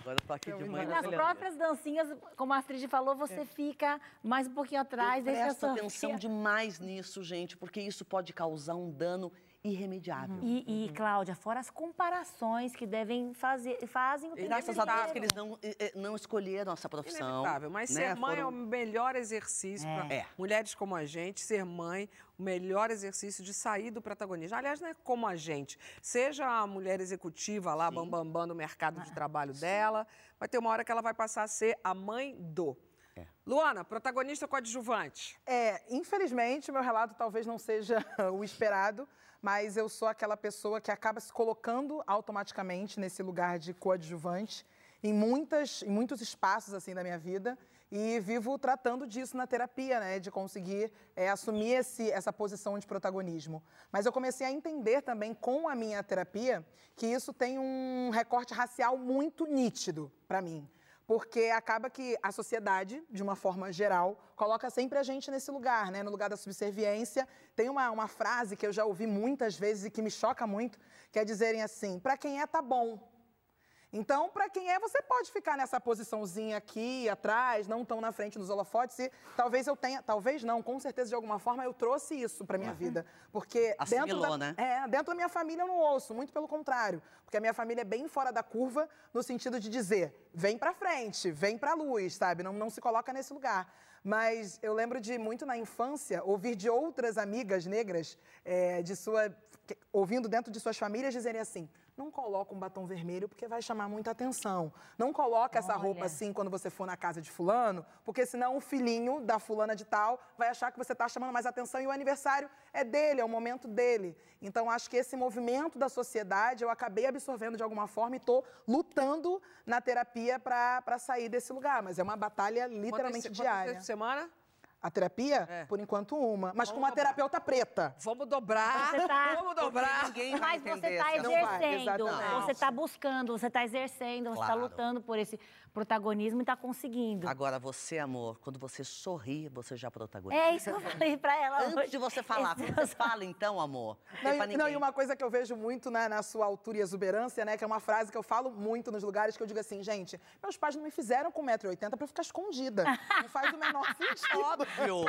Agora eu tô aqui de mãe da Nas próprias dancinhas, como a Astrid falou, você fica mais um pouquinho atrás, Eu deixa a presto sua atenção demais nisso, gente, porque isso pode causar um dano irremediável. E, e, Cláudia, fora as comparações que devem fazer, fazem o E tempo graças a Deus que eles não, não escolheram essa profissão. Inevitável, mas né? ser mãe é Foram- o melhor exercício para É. mulheres como a gente. Ser mãe, o melhor exercício de sair do protagonismo. Aliás, não é como a gente. Seja a mulher executiva lá, bambambam no mercado Ah, de trabalho dela, vai ter uma hora que ela vai passar a ser a mãe do. É. Luana, protagonista coadjuvante. É, infelizmente, o meu relato talvez não seja [laughs] o esperado, mas eu sou aquela pessoa que acaba se colocando automaticamente nesse lugar de coadjuvante em, muitas, em muitos espaços assim da minha vida e vivo tratando disso na terapia, né, de conseguir é, assumir esse, essa posição de protagonismo. Mas eu comecei a entender também com a minha terapia que isso tem um recorte racial muito nítido para mim porque acaba que a sociedade, de uma forma geral, coloca sempre a gente nesse lugar, né? no lugar da subserviência. Tem uma, uma frase que eu já ouvi muitas vezes e que me choca muito, que é dizerem assim, para quem é, tá bom. Então, para quem é, você pode ficar nessa posiçãozinha aqui, atrás, não tão na frente dos holofotes. E talvez eu tenha, talvez não, com certeza de alguma forma eu trouxe isso para minha vida, porque dentro Assimilou, da, né? é, dentro da minha família eu não ouço, muito pelo contrário, porque a minha família é bem fora da curva no sentido de dizer, vem para frente, vem para luz, sabe? Não, não se coloca nesse lugar. Mas eu lembro de muito na infância ouvir de outras amigas negras, é, de sua, ouvindo dentro de suas famílias dizerem assim: não coloca um batom vermelho porque vai chamar muita atenção. Não coloca essa roupa assim quando você for na casa de fulano, porque senão o filhinho da fulana de tal vai achar que você está chamando mais atenção e o aniversário é dele, é o momento dele. Então acho que esse movimento da sociedade eu acabei absorvendo de alguma forma e estou lutando na terapia para sair desse lugar. Mas é uma batalha literalmente Quantas- quantas diária. por semana? A terapia, É. por enquanto, uma. Mas com uma Vamos dobrar. terapeuta preta. Vamos dobrar. Você tá- Vamos dobrar. Ninguém vai Mas você está essa- Não vai, exercendo, exatamente. você está buscando, você está exercendo, você está Claro. lutando por esse protagonismo e está conseguindo. Agora, você, amor, quando você sorri, você já protagoniza. É isso que eu falei para ela Antes hoje. de você falar, você [laughs] fala então, amor, não Não, tem e- não, e uma coisa que eu vejo muito na, na sua altura e exuberância, né? Que é uma frase que eu falo muito nos lugares, que eu digo assim, gente, meus pais não me fizeram com 1,80m pra eu ficar escondida. Não faz o menor [laughs] sentido. Óbvio.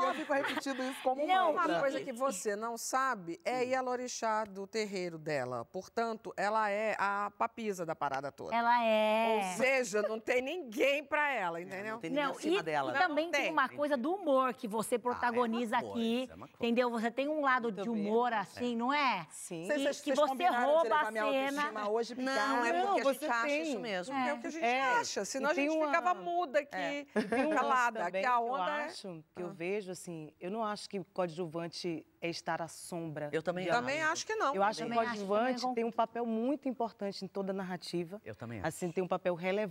E eu fico repetindo isso como Não, mantra. Uma coisa que você não sabe é Ialorixá do terreiro dela. Portanto, ela é a papisa da parada toda. Ela é. Ou seja, não tem ninguém pra ela, entendeu? Não tem ninguém Não, acima e, dela. e também Não tem tem. uma coisa do humor que você protagoniza coisa, aqui, é uma coisa. entendeu? Você tem um lado de bem. humor assim, não é? Sim. Vocês- E vocês- que você rouba a cena. hoje, Não, obrigada. é Não, porque a gente você acha tem. isso mesmo. É, o que a gente É. acha, senão a gente uma- ficava muda aqui, um calada. Que a onda eu é... acho, que eu vejo assim, eu não acho que coadjuvante é estar à sombra. Eu também acho. Também acho que não. Eu acho que o coadjuvante tem um papel muito importante em toda a narrativa. Eu também acho. Assim, tem um papel relevante.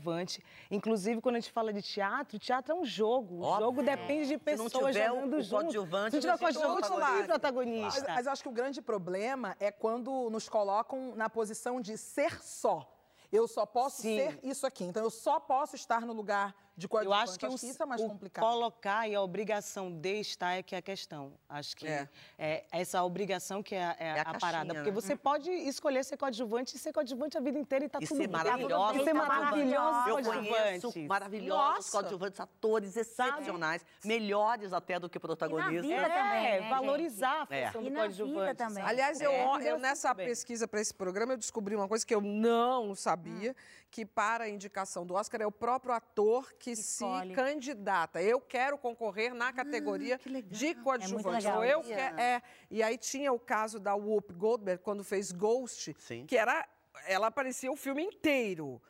Inclusive, quando a gente fala de teatro, teatro é um jogo. O Óbvio. jogo depende de Se não pessoas tiver jogando o junto. coadjuvante, Se não tiver coadjuvante, não tem protagonista. protagonista. Mas, mas eu acho que o grande problema é quando nos colocam na posição de ser só. Eu só posso Sim. ser isso aqui. Então, eu só posso estar no lugar de Eu coadjuvante. acho que, o, isso é mais o complicado. colocar e a obrigação de estar é que é a questão. Acho que É. é, essa obrigação que é, é É a a, parada. caixinha, Porque né? você pode escolher ser coadjuvante e ser coadjuvante a vida inteira e tá E tudo ser bem. maravilhosa. E ser maravilhosos Eu conheço coadjuvantes. maravilhosos Nossa. coadjuvantes, atores excepcionais, melhores até do que protagonistas. vida É, também, né, valorizar a É. função E do na vida coadjuvante. também. Aliás, eu, É, eu nessa pesquisa para esse programa, eu descobri uma coisa que eu não sabia, Hum. Que para a indicação do Oscar é o próprio ator que se Escolhe. candidata. Eu quero concorrer na categoria de coadjuvante. legal Ou eu que- é. E aí tinha o caso da Whoopi Goldberg, quando fez Ghost, Sim. que era... Ela aparecia o filme inteiro.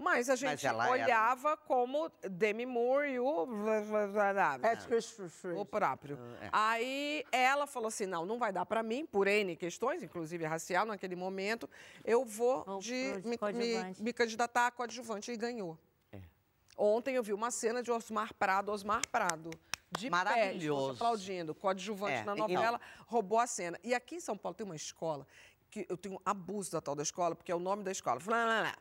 Mas a gente era- olhava como Demi Moore e o... É. O próprio. É. Aí ela falou assim: não, não vai dar para mim, por N questões, inclusive racial naquele momento, eu vou Vou de me, me, me candidatar a coadjuvante e ganhou. É. Ontem eu vi uma cena de Osmar Prado, Osmar Prado. De pé, Maravilhoso. aplaudindo, coadjuvante É, na novela, roubou a cena. E aqui em São Paulo tem uma escola que eu tenho abuso da tal da escola, porque é o nome da escola. Flá, lá, lá.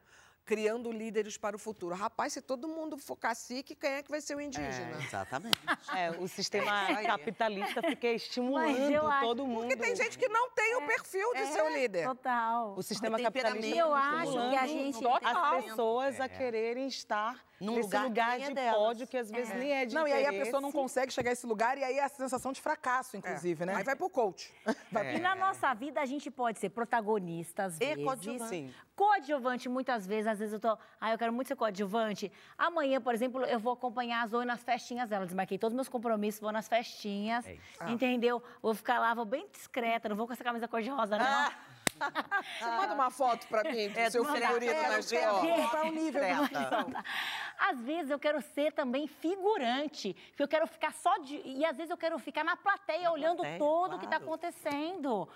Criando líderes para o futuro. Rapaz, se todo mundo for cacique, quem é que vai ser o indígena? É, exatamente. [laughs] É, o sistema É, capitalista fica estimulando acho- todo mundo. Porque tem gente que não tem o perfil de ser o líder. Total. O sistema Tem capitalista. Eu acho estimulando que a gente- as pessoas a quererem estar Num nesse lugar lugar, é de delas. pódio que às vezes nem é de Não, e aí a interesse. pessoa não consegue chegar a esse lugar e aí é a sensação de fracasso, inclusive, né? Aí vai pro coach. [laughs] E na nossa vida a gente pode ser protagonista às E vezes. coadjuvante. Sim. Coadjuvante muitas vezes, às vezes eu tô, ah, eu quero muito ser coadjuvante. Amanhã, por exemplo, eu vou acompanhar a Zoe nas festinhas dela. Desmarquei todos os meus compromissos, vou nas festinhas, É entendeu? Vou ficar lá, vou bem discreta, não vou com essa camisa cor-de-rosa, não. Você manda uma foto pra mim do É, seu figurino É, na eu quero escola. ver. Qual é o nível. Às vezes eu quero ser também figurante, que eu quero ficar só de. E às vezes eu quero ficar na plateia olhando plateia, todo o que está claro. acontecendo.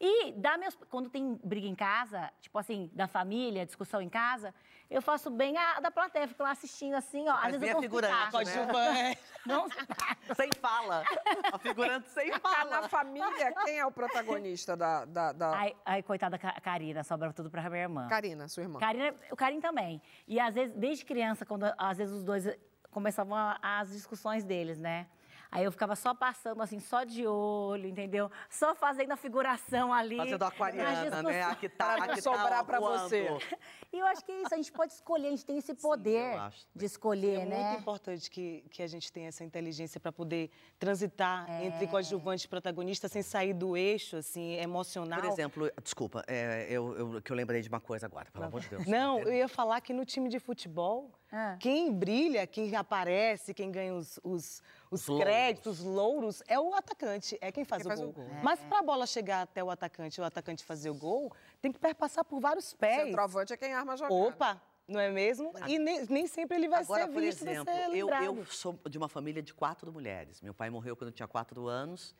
E dá meus. Quando tem briga em casa, tipo assim, da família, discussão em casa, eu faço bem a da plateia, fico lá assistindo assim, ó. Às Faz vezes bem eu a figurante, Coadjuvante. Não, [laughs] Sem fala. A figurante sem Tá fala. na família, quem é o protagonista da, da, da- Ai, ai, coitada Karina, sobra tudo pra minha irmã. Karina, sua irmã? Karina, o Karim também. E às vezes, desde criança, quando às vezes os dois começavam as discussões deles, né? Aí eu ficava só passando, assim, só de olho, entendeu? Só fazendo a figuração ali. Fazendo nas aquariana, né? discussões. Aqui tá, Para não aqui sobrar tá pra você. [laughs] E eu acho que é isso, a gente pode escolher, a gente tem esse poder eu acho de escolher, É né? muito importante que, que a gente tenha essa inteligência para poder transitar É. entre coadjuvante e protagonista sem sair do eixo, assim, emocional. Por exemplo, desculpa, é, eu, eu- que eu lembrei de uma coisa agora, pelo amor de Deus. Não, eu ia falar que no time de futebol, Ah. quem brilha, quem aparece, quem ganha os, os, os Os louros. créditos, os louros, é o atacante, é quem faz, Quem o, faz o gol. gol. Mas para a bola chegar até o atacante o atacante fazer o gol, tem que perpassar por vários pés. Centroavante é quem arma a jogada. Opa, não é mesmo? E nem, nem sempre ele vai Agora, ser por visto, exemplo, vai ser eu, eu sou de uma família de quatro mulheres. Meu pai morreu quando eu tinha quatro anos.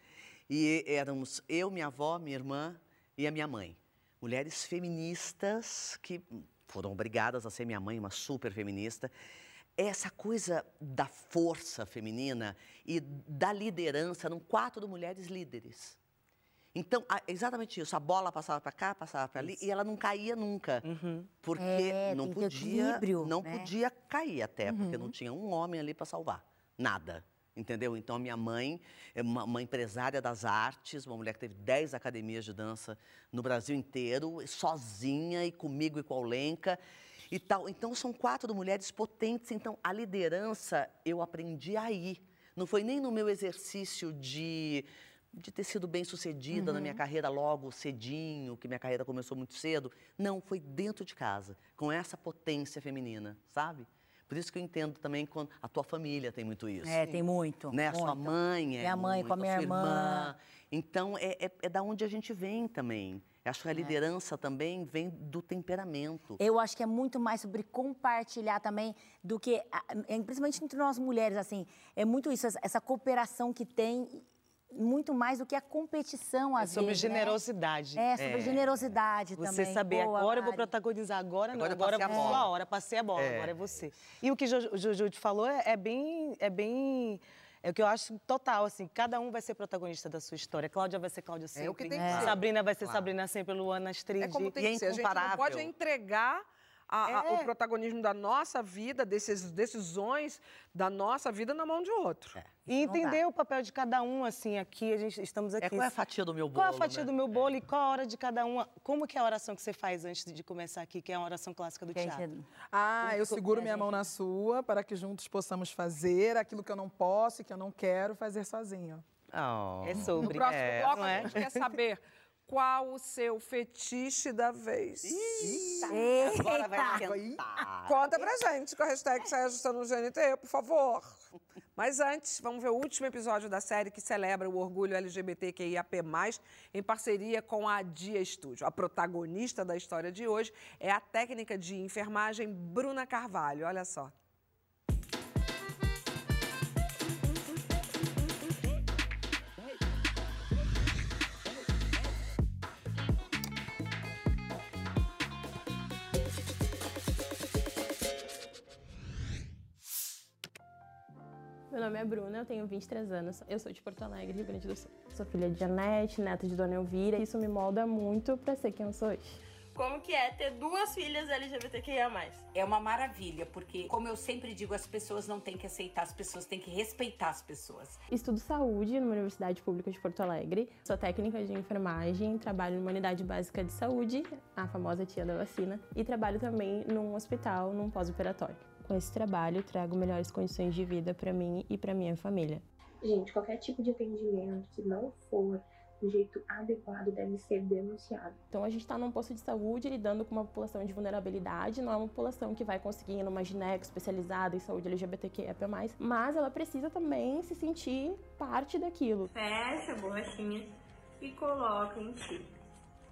E éramos eu, minha avó, minha irmã e a minha mãe. Mulheres feministas que foram obrigadas a ser minha mãe, uma super feminista. Essa coisa da força feminina e da liderança, eram quatro mulheres líderes. Então, exatamente isso. A bola passava para cá, passava para ali e ela não caía nunca. Porque É, não podia, equilíbrio, não né? podia cair até, porque não tinha um homem ali para salvar. Nada. Entendeu? Então, a minha mãe é uma, uma empresária das artes, uma mulher que teve 10 academias de dança no Brasil inteiro, sozinha e comigo e com a Olenka e tal. Então, são quatro mulheres potentes. Então, a liderança eu aprendi aí. Não foi nem no meu exercício de, de ter sido bem sucedida na minha carreira logo cedinho, que minha carreira começou muito cedo. Não, foi dentro de casa, com essa potência feminina, sabe? Por isso que eu entendo também quando a tua família tem muito isso. É, tem muito. Né? A sua muito. mãe é Minha mãe muito, com a minha sua irmã. Então, é, é, é da onde a gente vem também. Eu Acho que a liderança também vem do temperamento. Eu acho que é muito mais sobre compartilhar também do que, é, principalmente entre nós mulheres, assim, é muito isso, essa, cooperação que tem, muito mais do que a competição, É às sobre vezes, né? generosidade. É, sobre generosidade Você também. saber, Boa, agora eu vou Mari. protagonizar, agora não, Agora agora é a a bola. sua hora, passei a bola, É. agora é você. E o que o Juju te falou é, é bem, é bem, é o que eu acho total, assim, cada um vai ser protagonista da sua história. Cláudia vai ser Cláudia sempre. É o que tem que ser. Sabrina vai ser Claro. Sabrina sempre, Luana Astrid. É como tem E é que ser. A gente não pode entregar a- a- É. o protagonismo da nossa vida, dessas decisões da nossa vida na mão de outro. E entender o papel de cada um, assim, aqui, a gente estamos aqui. É, qual é a fatia do meu bolo? Qual é a fatia né? do meu bolo e qual a hora de cada um? Como que é a oração que você faz antes de começar aqui, que é a oração clássica do Que a teatro? gente- Ah, eu seguro a minha mão na sua para que juntos possamos fazer aquilo que eu não posso e que eu não quero fazer sozinho. Oh. É No sobre. próximo É, bloco, não a é? gente quer saber qual o seu fetiche da vez. Agora vai esquentar. Conta pra gente com a hashtag Sai Ajustando o GNT, por favor. Mas antes, vamos ver o último episódio da série que celebra o orgulho LGBTQIAP+, em parceria com a Dia Estúdio. A protagonista da história de hoje é a técnica de enfermagem Bruna Carvalho. Olha só. Meu nome é Bruna, eu tenho 23 anos. Eu sou de Porto Alegre, Rio Grande do Sul. Sou filha de Janete, neta de Dona Elvira. Isso me molda muito pra ser quem eu sou hoje. Como que é ter duas filhas LGBTQIA+. É uma maravilha, porque, como eu sempre digo, as pessoas não têm que aceitar as pessoas, têm que respeitar as pessoas. Estudo saúde numa Universidade Pública de Porto Alegre. Sou técnica de enfermagem, trabalho numa unidade básica de saúde, a famosa tia da vacina, e trabalho também num hospital, num pós-operatório. Com esse trabalho, trago melhores condições de vida para mim e para minha família. Gente, qualquer tipo de atendimento que não for do jeito adequado deve ser denunciado. Então a gente está num posto de saúde lidando com uma população de vulnerabilidade, não é uma população que vai conseguir ir numa gineco especializada em saúde LGBTQIA+, mas ela precisa também se sentir parte daquilo. Fecha a borrachinha e coloca em ti.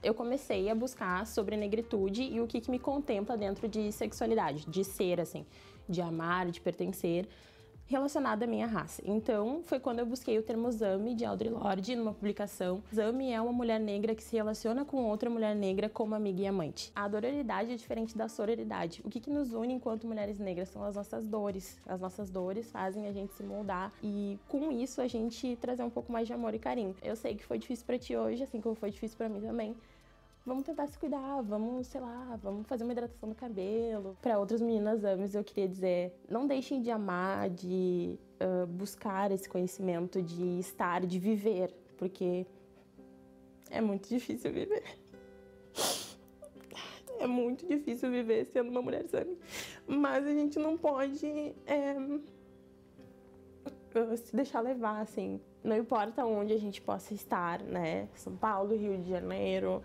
Eu comecei a buscar sobre negritude e o que, que me contempla dentro de sexualidade, de ser, assim, de amar, de pertencer, relacionada à minha raça. Então, foi quando eu busquei o termo Zami, de Audre Lorde, numa publicação. Zami é uma mulher negra que se relaciona com outra mulher negra como amiga e amante. A dororidade é diferente da sororidade. O que, que nos une enquanto mulheres negras são as nossas dores. As nossas dores fazem a gente se moldar e, com isso, a gente trazer um pouco mais de amor e carinho. Eu sei que foi difícil para ti hoje, assim como foi difícil para mim também vamos tentar se cuidar, vamos, sei lá, vamos fazer uma hidratação do cabelo. Para outras meninas ames, eu queria dizer, não deixem de amar, de uh, buscar esse conhecimento, de estar, de viver, porque é muito difícil viver. [laughs] É muito difícil viver sendo uma mulher sami. Mas a gente não pode é, se deixar levar, assim. Não importa onde a gente possa estar, né? São Paulo, Rio de Janeiro,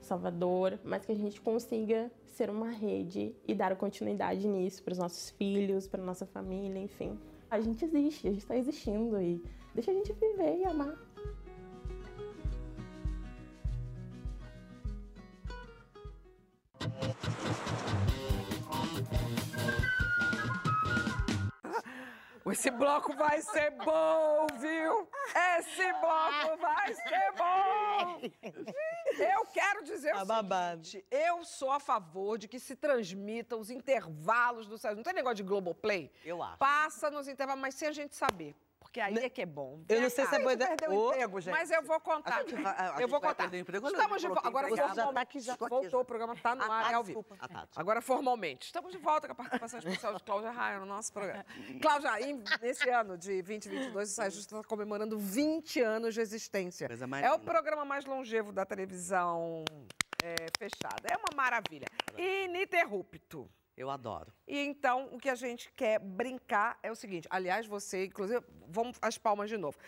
Salvador, mas que a gente consiga ser uma rede e dar continuidade nisso para os nossos filhos, para nossa família, enfim. A gente existe, a gente está existindo e deixa a gente viver e amar. Esse bloco vai ser bom, viu? Esse bloco vai ser bom! Eu quero dizer Tá o babado. seguinte, eu sou a favor de que se transmita os intervalos do Não tem negócio de Globoplay? Eu acho. Passa nos intervalos, mas sem a gente saber. Porque aí é que é bom. Eu não sei se é boa ideia. Perdeu Ô, o emprego, gente. Mas eu vou contar. Vai- eu vou contar. emprego, Estamos de volta. Agora formalmente. Tá. Voltou, o programa tá no ar, é ao vivo. Ah, tá. Agora, formalmente. Estamos de volta com a participação especial de Cláudia Raia no nosso programa. Cláudia, em- nesse ano de 2022, o Saia Justa está comemorando 20 anos de existência. É o programa mais longevo da televisão é, fechada. É uma maravilha. Ininterrupto. Eu adoro. E então, o que a gente quer brincar é o seguinte. Aliás, você, inclusive, vamos as palmas de novo.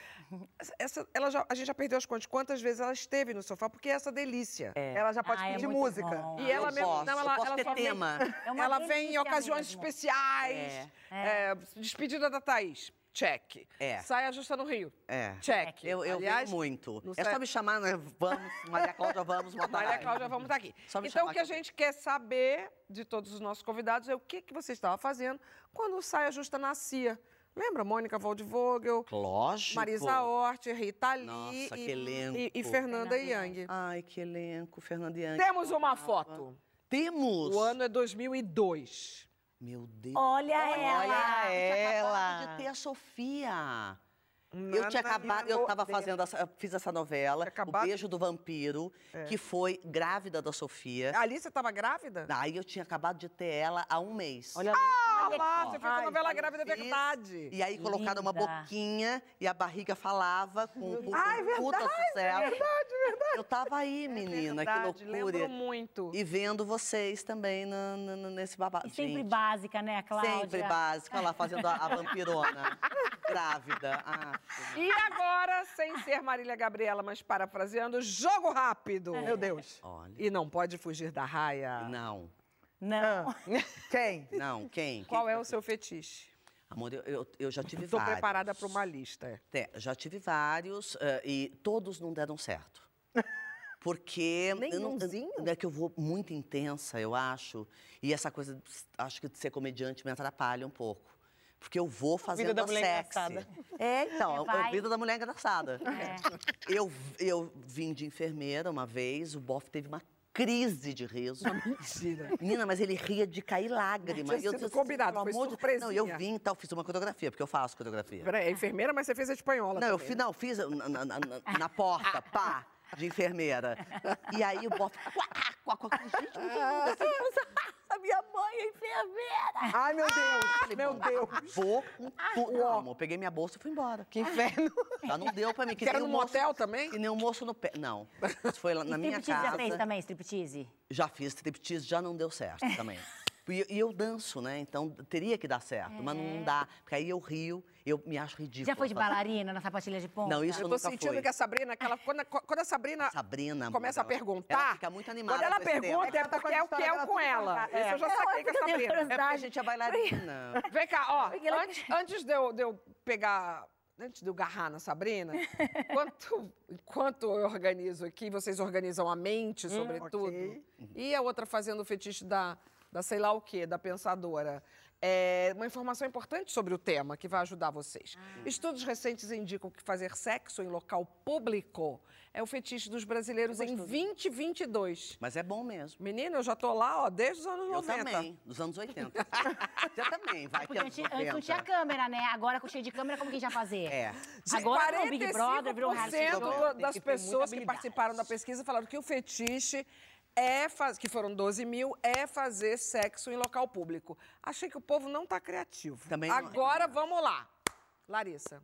Essa, ela já, a gente já perdeu as contas. Quantas vezes ela esteve no sofá? Porque é essa delícia. Ela já pode Ah, é pedir muito música. bom. E ela eu mesmo. posso, não, ela, posso ela ter só vem- tema. É uma ela vem em ocasiões mesmo. especiais. É, despedida da Thaís. Check. É. Sai ajusta no Rio. É. Check. Eu, eu Aliás, muito. É só me chamar, né? Vamos, Maria Cláudia, vamos, botar Maria lá. Cláudia, vamos estar aqui. Só me Então, o que a gente quer saber de todos os nossos convidados é o que, que você estava fazendo quando o Saia Justa nascia. Lembra? Mônica Waldvogel, Lógico. Marisa Hort, Rita Lee Nossa, e, que elenco. e- e Fernanda Fernanda Young. Ai, que elenco, Fernanda Young. Temos uma foto. Temos! O ano é 2002. Meu Deus. Olha, ela! Olha Acabava ela. de ter a Sofia. Eu tinha acabado, eu tava fazendo, essa, eu fiz essa novela, O Beijo do Vampiro, É. que foi grávida da Sofia. Ali você tava grávida? Aí eu tinha acabado de ter ela há um mês. Olha Ah, Olha lá, você fez a novela grávida fiz. verdade. E aí colocaram uma boquinha e a barriga falava com um Ai, puta verdade, sucesso. verdade, verdade. Eu tava aí, menina, verdade, que loucura. lembro muito. E vendo vocês também na- na- na- nesse babado. E sempre Gente, básica, né, Cláudia? Sempre básica, olha lá, fazendo a, a vampirona. [laughs] grávida. Ah, E agora, sem ser Marília Gabriela, mas parafraseando, jogo rápido. Meu Deus. Olha. E não pode fugir da raia. Não. Não. Quem? Não, quem? Qual Quem? é o seu fetiche? Amor, eu, eu, eu já tive Estou vários. preparada para uma lista. É, já tive vários eh, e todos não deram certo. [laughs] Porque eu não, é que eu vou muito intensa, eu acho. E essa coisa, acho que de ser comediante me atrapalha um pouco. Porque eu vou fazendo da a mulher sexy. engraçada. É, então, a vida da mulher engraçada. É. Eu, eu vim de enfermeira uma vez, o bofe teve uma crise de riso. Mentira. Menina, mas ele ria de cair lágrima. Tinha eu sido disse, combinado, pelo foi de-. Não, eu vim e tal, fiz uma coreografia, porque eu faço coreografia. Peraí, é enfermeira, mas você fez a espanhola Não, eu também, fiz, né? não, fiz na, na- na- na porta, pá, de enfermeira. E aí o bofe. Quá, quá, quá, quá, gente, a minha mãe é enfermeira. Ai, meu Deus, Falei, meu Deus. Vou com tudo. Não, amor, peguei minha bolsa e fui embora. Que inferno. Já não deu pra mim. Que era no um moço- motel também? Que nem um moço no pé. Não. Isso foi lá na minha Striptease casa. já fez também, striptease? Já fiz striptease, já não deu certo também. E, e eu danço, né? Então teria que dar certo, mas não dá. Porque aí eu rio, eu me acho ridícula. Já foi de bailarina na sapatilha de ponta? Não, isso Eu eu tô nunca sentindo fui. que a Sabrina, aquela, quando, a, quando a Sabrina Sabrina, começa a amor, ela- perguntar. ela fica muito animada Quando ela pergunta, é Ela tá porque é o que é com ela. Isso eu já É. saquei com a É porque Sabrina. a gente é bailarina. [laughs] Vem cá, ó. Antes, antes de, eu, de eu pegar. Antes de eu garrar na Sabrina, [laughs] enquanto, enquanto eu organizo aqui, vocês organizam a mente, sobretudo, ok. e a outra fazendo o fetiche da, da sei lá o quê, da pensadora. É uma informação importante sobre o tema que vai ajudar vocês. Estudos recentes indicam que fazer sexo em local público é o fetiche dos brasileiros em 2022. Mas é bom mesmo. Menina, eu já tô lá, ó, desde os anos Eu 90. também, dos anos 80. Você [laughs] também, vai que Porque anos antes, antes não 90. tinha câmera, né? Agora com cheio de câmera, como que a gente ia fazer? É. Agora no Big Brother virou um reality 45% show. das pessoas que participaram da pesquisa falaram que o fetiche é faz... que foram 12 mil, é fazer sexo em local público. Achei que o povo não tá criativo. Também não. Agora vamos lá. Larissa.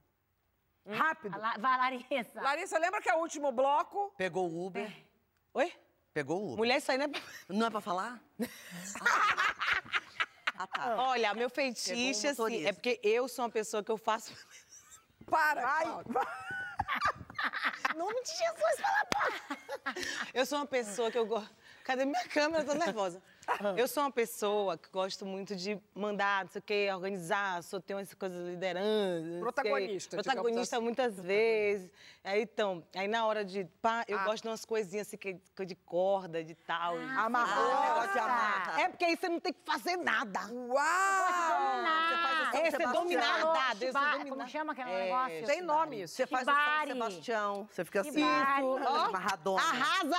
Rápido. La- Vai, Larissa. Larissa, lembra que é o último bloco? Pegou o Uber. Oi? Pegou o Uber. Mulher, isso aí não é pra... Não é pra falar? [laughs] Ah, tá. Olha, meu feitiço, um assim, motorista. é porque eu sou uma pessoa que eu faço... Para! Vai, Cláudia. vai. Em nome de Jesus, fala pá! Eu sou uma pessoa que eu gosto... Cadê minha câmera? Eu tô nervosa. Eu sou uma pessoa que gosto muito de mandar, não sei o quê, organizar, sou, tenho essa coisa de liderança. sei. Protagonista, Protagonista assim. muitas vezes. Aí, então, aí na hora de... Pá, eu Ah. gosto de umas coisinhas assim, que, que de corda, de tal. Amarrou. Ah, negócio de amarra. É porque aí você não tem que fazer nada. Uau! Você faz o São É, dá, Deus Shiba- dominar. Como chama aquele É, negócio? Tem nome isso. Você faz o São. Sebastião. Você fica assim. Ó, amarradona. Arrasa,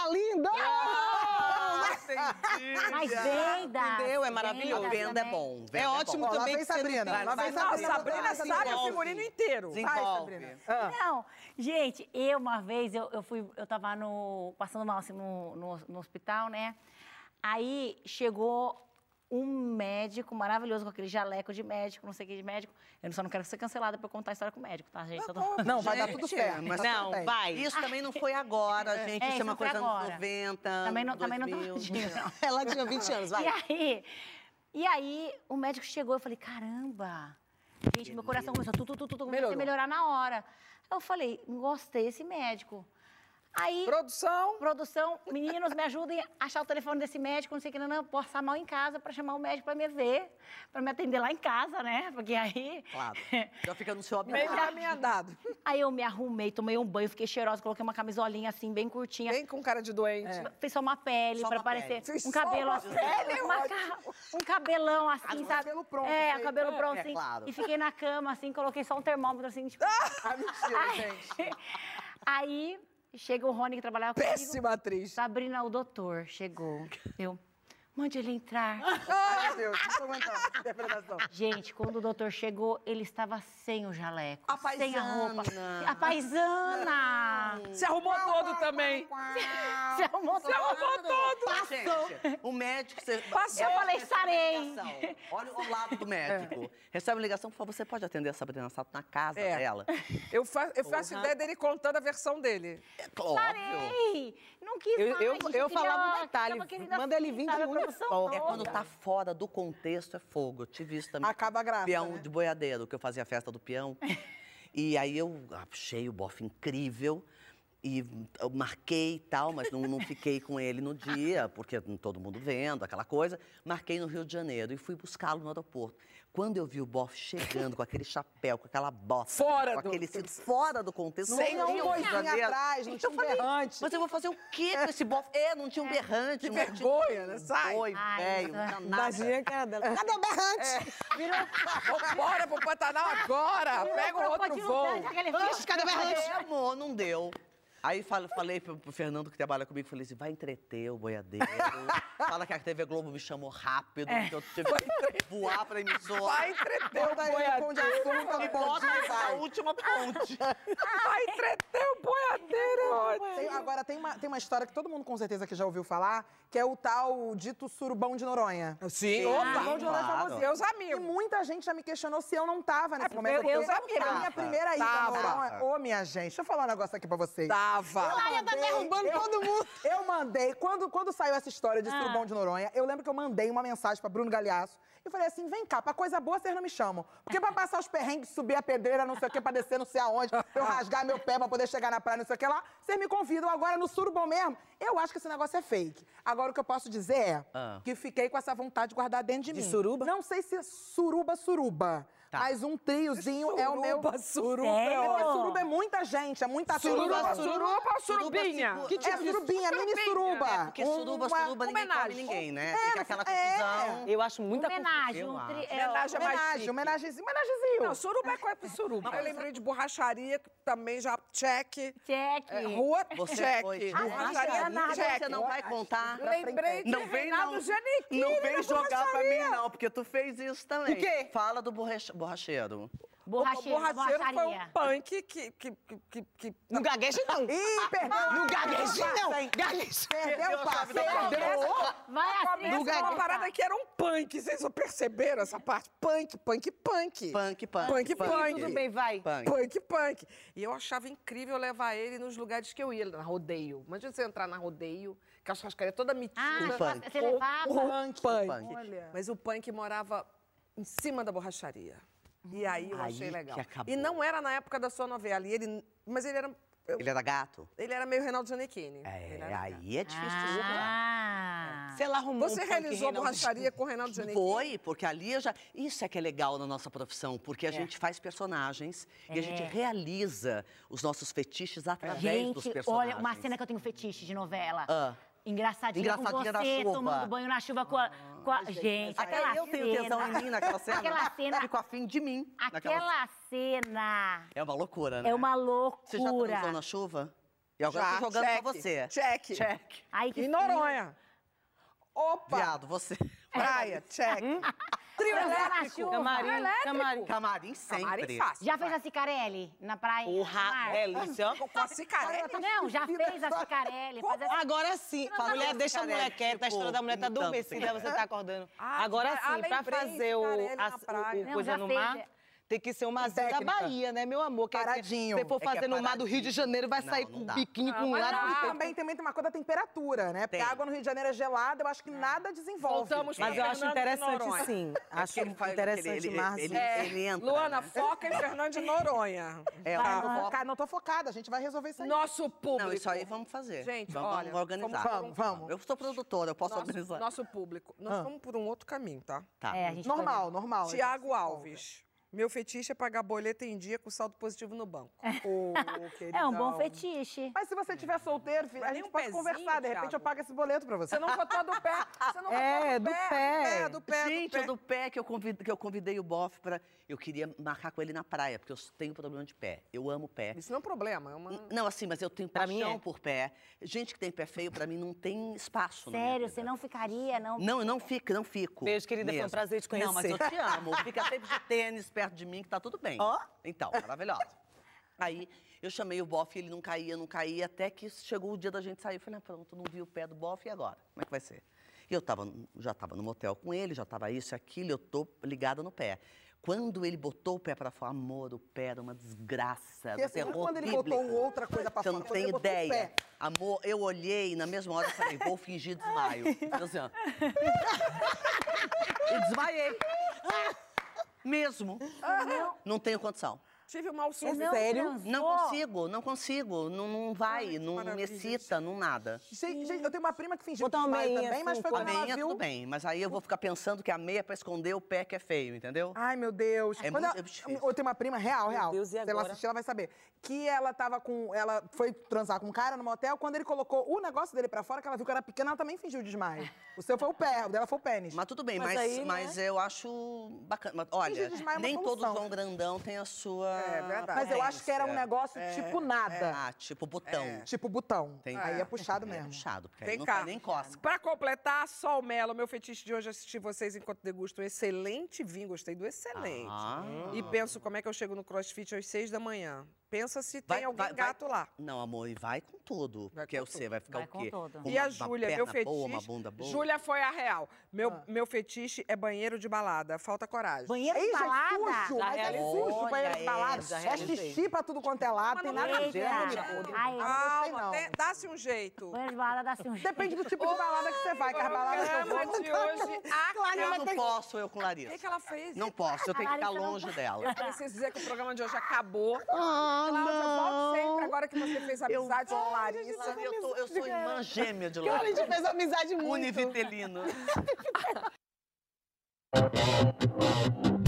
lindo! Mas venda. Entendeu? É maravilhoso. Vendas Venda é bom. Venda É ótimo Ó, lá também vem que você não Sabrina, lá vem Não, Sabrina. Sabrina Vai, sabe o figurino inteiro. Vai, Desenvolve. Sabrina. Ah. Não, gente, eu uma vez, eu, eu fui, eu tava no, passando mal assim no, no, no hospital, né? Aí chegou um médico maravilhoso com aquele jaleco de médico, não sei o que de médico. Eu só não quero ser cancelada pra eu contar a história com o médico, tá, gente? Eu tô- Não, vai dar tudo Gente, certo. mas tá Não, vai. Isso também não foi [laughs] agora, gente. É, isso é uma não coisa anos agora. 90. Também não, também não tô 2000. mentindo, não. [laughs] Ela tinha 20 anos, vai. E aí, e aí, o médico chegou, eu falei, caramba. Gente, meu coração começou, tu, tu, tu, tu, tu, comecei a melhorar na hora. Eu falei, gostei desse médico. Aí, Produção. produção, meninos, me ajudem a achar o telefone desse médico, não sei o que, não, não, posso passar mal em casa pra chamar o médico pra me ver, pra me atender lá em casa, né? Porque aí... Claro. [laughs] Já fica no seu Meio habitat. caminho andado. Aí eu me arrumei, tomei um banho, fiquei cheirosa, coloquei uma camisolinha assim, bem curtinha. Bem com cara de doente. Fiz só uma pele uma parecer. Fiz um só cabelo uma assim. pele, é uma ca- um cabelão assim, Ah, sabe? cabelo pronto, É, feito. cabelo pronto, É, assim. claro. E fiquei na cama, assim, coloquei só um termômetro, assim, tipo. [laughs] Ah, mentira, gente. [laughs] Aí chega o Rony que trabalhava comigo. Péssima atriz. Sabrina, o doutor chegou. Eu. Mande ele entrar. [laughs] Ai, meu Deus, não aguentando essa interpretação. Gente, quando o doutor chegou, ele estava sem o jaleco, A sem a roupa. paisana. A paisana! Se arrumou todo também. [laughs] Se arrumou Se arrumou todo. Gente, o médico... Você, Passou. Eu falei, sarei. Olha o lado do médico. Recebe uma ligação, por favor, você pode atender a Sabrina Sato na casa É. dela? Eu, fa eu faço ideia dele contando a versão dele. É óbvio. Sarei! Não quis Eu- mais, eu- eu falava um detalhe, manda ele vir de sabe, só. É quando tá fora do contexto, é fogo. Eu tive isso também. Acaba a graça, Peão né? de boiadeiro, que eu fazia a festa do peão. [laughs] e aí eu achei o bofe incrível. E eu marquei e tal, mas não, não fiquei com ele no dia, porque todo mundo vendo, aquela coisa. Marquei no Rio de Janeiro e fui buscá-lo no aeroporto. Quando eu vi o bofe chegando com aquele chapéu, com aquela bota, Fora com do- aquele cinto, fora do contexto, Sem não um tinha o boizinho Janeiro. atrás, não Então tinha um berrante. Mas eu vou fazer o quê com esse bofe? É, não tinha um berrante. Que não tinha vergonha, né? Sai. Ai, velho, não nossa. tinha nada. Tadinha que era dela. Cadê o berrante? Bora pro Pantanal agora. Pega um outro voo. Cadê o berrante? Amor, não deu. Aí falei pro, pro Fernando que trabalha comigo, falei assim, vai entreter o boiadeiro. Fala que a TV Globo me chamou rápido, que eu tive que voar pra emissora. Vai entreter o Bota aí o pão de açúcar no Bota e essa vai. última ponte. Vai entreter o boiadeiro, é ótimo. Tem- agora, tem uma, tem uma história que todo mundo com certeza que já ouviu falar, que é o tal dito surubão de Noronha. Sim, O opa. surubão de Noronha é claro. famosinho. Meus E amigos. muita gente já me questionou se eu não tava nesse É, momento. meus amigos. A minha primeira ida a Noronha... Ô, minha gente, deixa eu falar um negócio aqui pra vocês. Tava. Eu tá derrubando todo mundo. [laughs] Eu mandei, quando, quando saiu essa história de Ah. surubão de Noronha, eu lembro que eu mandei uma mensagem pra Bruno Galhaço. E falei assim: vem cá, pra coisa boa vocês não me chamam. Porque pra passar os perrengues, subir a pedreira, não sei o quê, pra descer não sei aonde, pra eu [laughs] rasgar meu pé pra poder chegar na praia, não sei o que lá, vocês me convidam agora no surubão mesmo. Eu acho que esse negócio é fake. Agora, o que eu posso dizer é Ah. que fiquei com essa vontade de guardar dentro de, De mim. suruba? Não sei se é suruba, suruba. Tá. Mas um triozinho é o meu. Suruba, suruba. É, porque Sério? suruba é muita gente, é muita Suruba, suruba ou surubinha? Suruba, Que tipo de surubinha? Mini suruba. É, porque suruba, Uma- suruba, ninguém come homenagem. ninguém, né? É, Fica aquela é. confusão. Eu acho muita Homenagem, eu um tri... é, Homenagem é mais Homenagem, chique. homenagemzinho, homenagemzinho. Não, suruba é coisa pro suruba. Eu lembrei de borracharia, que também já check. Check. É, rua, Você check. foi. Borracharia, Ah, nada. check. Você não vai contar? Lembrei de Não vem, Reinaldo não. Não vem jogar pra mim, borracharia. não, porque tu fez isso também. O quê? Fala do borracha- borracheiro. Borracheiro, o borracheiro foi um punk que... que, que, que, que Não gagueja, não. Ih, perdeu. Não gagueja, não. Gagueja. Perdeu o passo. Vai, Começa Astrid. com uma parada que era um punk. Vocês não perceberam essa parte? Punk, punk, punk. Punk, punk. Punk, punk. Tudo bem, vai. Punk. Punk, punk. E eu achava incrível levar ele nos lugares que eu ia, na rodeio. Imagina você entrar na rodeio, com a churrascaria toda metida. Ah, punk. você levava? O punk. Punk. Olha. Mas o punk morava em cima da borracharia. E aí eu Aí achei legal. que acabou. E não era na época da sua novela. E ele, mas ele era, eu- Ele era gato? ele era meio Reinaldo Giannichini. É, aí é difícil de jogar. Ah. Se ela arrumou Você um realizou Reinaldo borracharia com o Reinaldo Giannichini? Foi, porque ali eu já. Isso é que é legal na nossa profissão, porque a gente faz personagens e a gente É. realiza os nossos fetiches através dos Gente, personagens. olha, uma cena que eu tenho fetiche de novela. Ah. Engraçadinha, Engraçadinha com você, chuva. tomando banho na chuva com a... Com a gente, Até aquela eu tenho cena. tesão em mim naquela cena. Aquela cena... Fico afim de mim. Aquela cena... É uma loucura, né? É uma Você já loucura. transou na chuva? E agora eu Já, tô jogando check, pra você. Check. Check. Ai, que Em Noronha. Opa! Viado, você. Praia, [laughs] check. Trio elétrico. Camarim, Elétrico. camarim. Camarim sempre. Camarim fácil. Já fez a Cicarelli na praia? Porra, delícia. Com a cicarelli. Não, já fez a Cicarelli. Faz a... Agora sim, mulher, deixa a mulher quieta, a tipo, história da mulher tá imitando adormecida, você tá acordando. Ah, Agora sim, pra fazer o, Cicarelli na a- o- praia. o Não, coisa no fez, mar, é. Tem que ser uma azul da. Bahia, né, meu amor? Que Paradinho. Se você for É é fazer no mar do Rio de Janeiro, vai Não, sair não com dá. um biquinho com um mas lado com também, também tem uma coisa da temperatura, né? Porque Tem. a água no Rio de Janeiro é gelada, eu acho que nada desenvolve. Voltamos Mas eu acho interessante sim. [laughs] Acho interessante aquele- ele- mar. ele- sim. É, ele entra, Luana, né? foca em Fernando de Noronha. É, Tá, não tô focada, a gente vai resolver isso aí. Nosso público. Não, isso aí vamos fazer. Gente, vamos, olha, vamos organizar. vamos- vamos. Eu sou produtora, eu posso nosso, organizar. nosso público. Nós Ah. vamos por um outro caminho, tá? Tá. É, Normal, normal. Tiago Alves. Meu fetiche é pagar boleto em dia com saldo positivo no banco. [laughs] Ô, É um bom fetiche. Mas se você tiver solteiro, filho, a gente um pode pezinho, conversar. De repente eu Thiago. pago esse boleto pra você. Você não botou do pé. Você não [laughs] É, do pé. Do pé, do Gente, pé. o do pé que eu, convidei, que eu convidei o bofe pra. Eu queria marcar com ele na praia, porque eu tenho problema de pé. Eu amo pé. Isso não é um problema, é uma... Não, assim, mas eu tenho Pra mim paixão é. por pé. Gente que tem pé feio, pra mim, não tem espaço. Sério, você não ficaria, não? Não, eu não fico, não fico. Beijo, querida, foi um mesmo. prazer te Não, mas eu conhecer. te amo. Fica sempre de tênis [laughs] perto de mim, que tá tudo bem. Ó. Então, maravilhosa. [laughs] Aí, eu chamei o bofe, ele não caía, não caía, até que chegou o dia da gente sair. Eu falei, ah, pronto, não vi o pé do bofe, e agora? Como é que vai ser? E eu tava, já estava no motel com ele, já estava isso e aquilo, eu tô ligada no pé. Quando ele botou o pé pra fora, amor, o pé era uma desgraça. Porque assim, quando ele botou outra coisa pra Você fora, não quando tem ideia. Amor, eu olhei e na mesma hora eu falei, vou fingir desmaio. [laughs] Fiz assim, ó. E desmaiei. [laughs] Mesmo. Não tenho condição. Tive um Você súbito. não Sério? Não consigo, não consigo. Não, não vai, que não, não me excita, não nada. Gente, gente, eu tenho uma prima que fingiu Botar uma também, mas assim, foi com A quando ela meia, viu... tudo bem, mas aí eu vou ficar pensando que a meia é pra esconder o pé que é feio, entendeu? Ai, meu Deus. É Quando muito ela- difícil. Eu tenho uma prima real, real. Deus, e Se ela agora? assistir, ela vai saber. Que ela tava com. Ela foi transar com um cara no motel. Quando ele colocou o negócio dele pra fora, que ela viu que era pequena, ela também fingiu desmaio. O seu foi o pé, o dela foi o pênis. Mas tudo bem, Mas mas, aí, né? mas eu acho bacana. Olha, é nem todo solução. João Grandão tem a sua. É verdade. Mas eu acho que era um potência. negócio tipo nada. Ah, tipo botão. Tipo botão. Tem- Aí é puxado É mesmo. puxado, porque aí Vem não cá. faz nem costa. Pra completar, Sol Melo, meu fetiche de hoje é assistir vocês enquanto degustam um excelente vinho. Gostei do excelente. Ah. E penso como é que eu chego no crossfit às seis da manhã. Pensa se Vai- tem alguém vai- vai- gato lá. Não, amor, e vai com tudo. Vai porque com você vai ficar Vai o com quê? tudo. Com E a Júlia, meu fetiche. Boa, uma bunda boa. Júlia foi a real. Meu, Ah. meu fetiche é banheiro de balada. Falta coragem. Banheiro de Ei, já é balada? sujo, Já mas é sujo o banheiro de balada. É xixi pra tudo quanto é lado, tem nada não gostei, Calma, dá-se um jeito. Banheiro de balada dá assim um Depende do tipo de balada que você vai, que as baladas que eu vou... de hoje [laughs] Eu não posso, eu com O Larissa. que, que ela fez? Não posso, eu tenho que ficar longe dela. Preciso dizer que o programa de hoje acabou. Ah, Cláudia, volte sempre agora que você fez Eu amizade com volto, Larissa. Eu, tô- eu sou irmã gêmea de Que a Larissa. gente fez amizade muito. Univitelino. [laughs]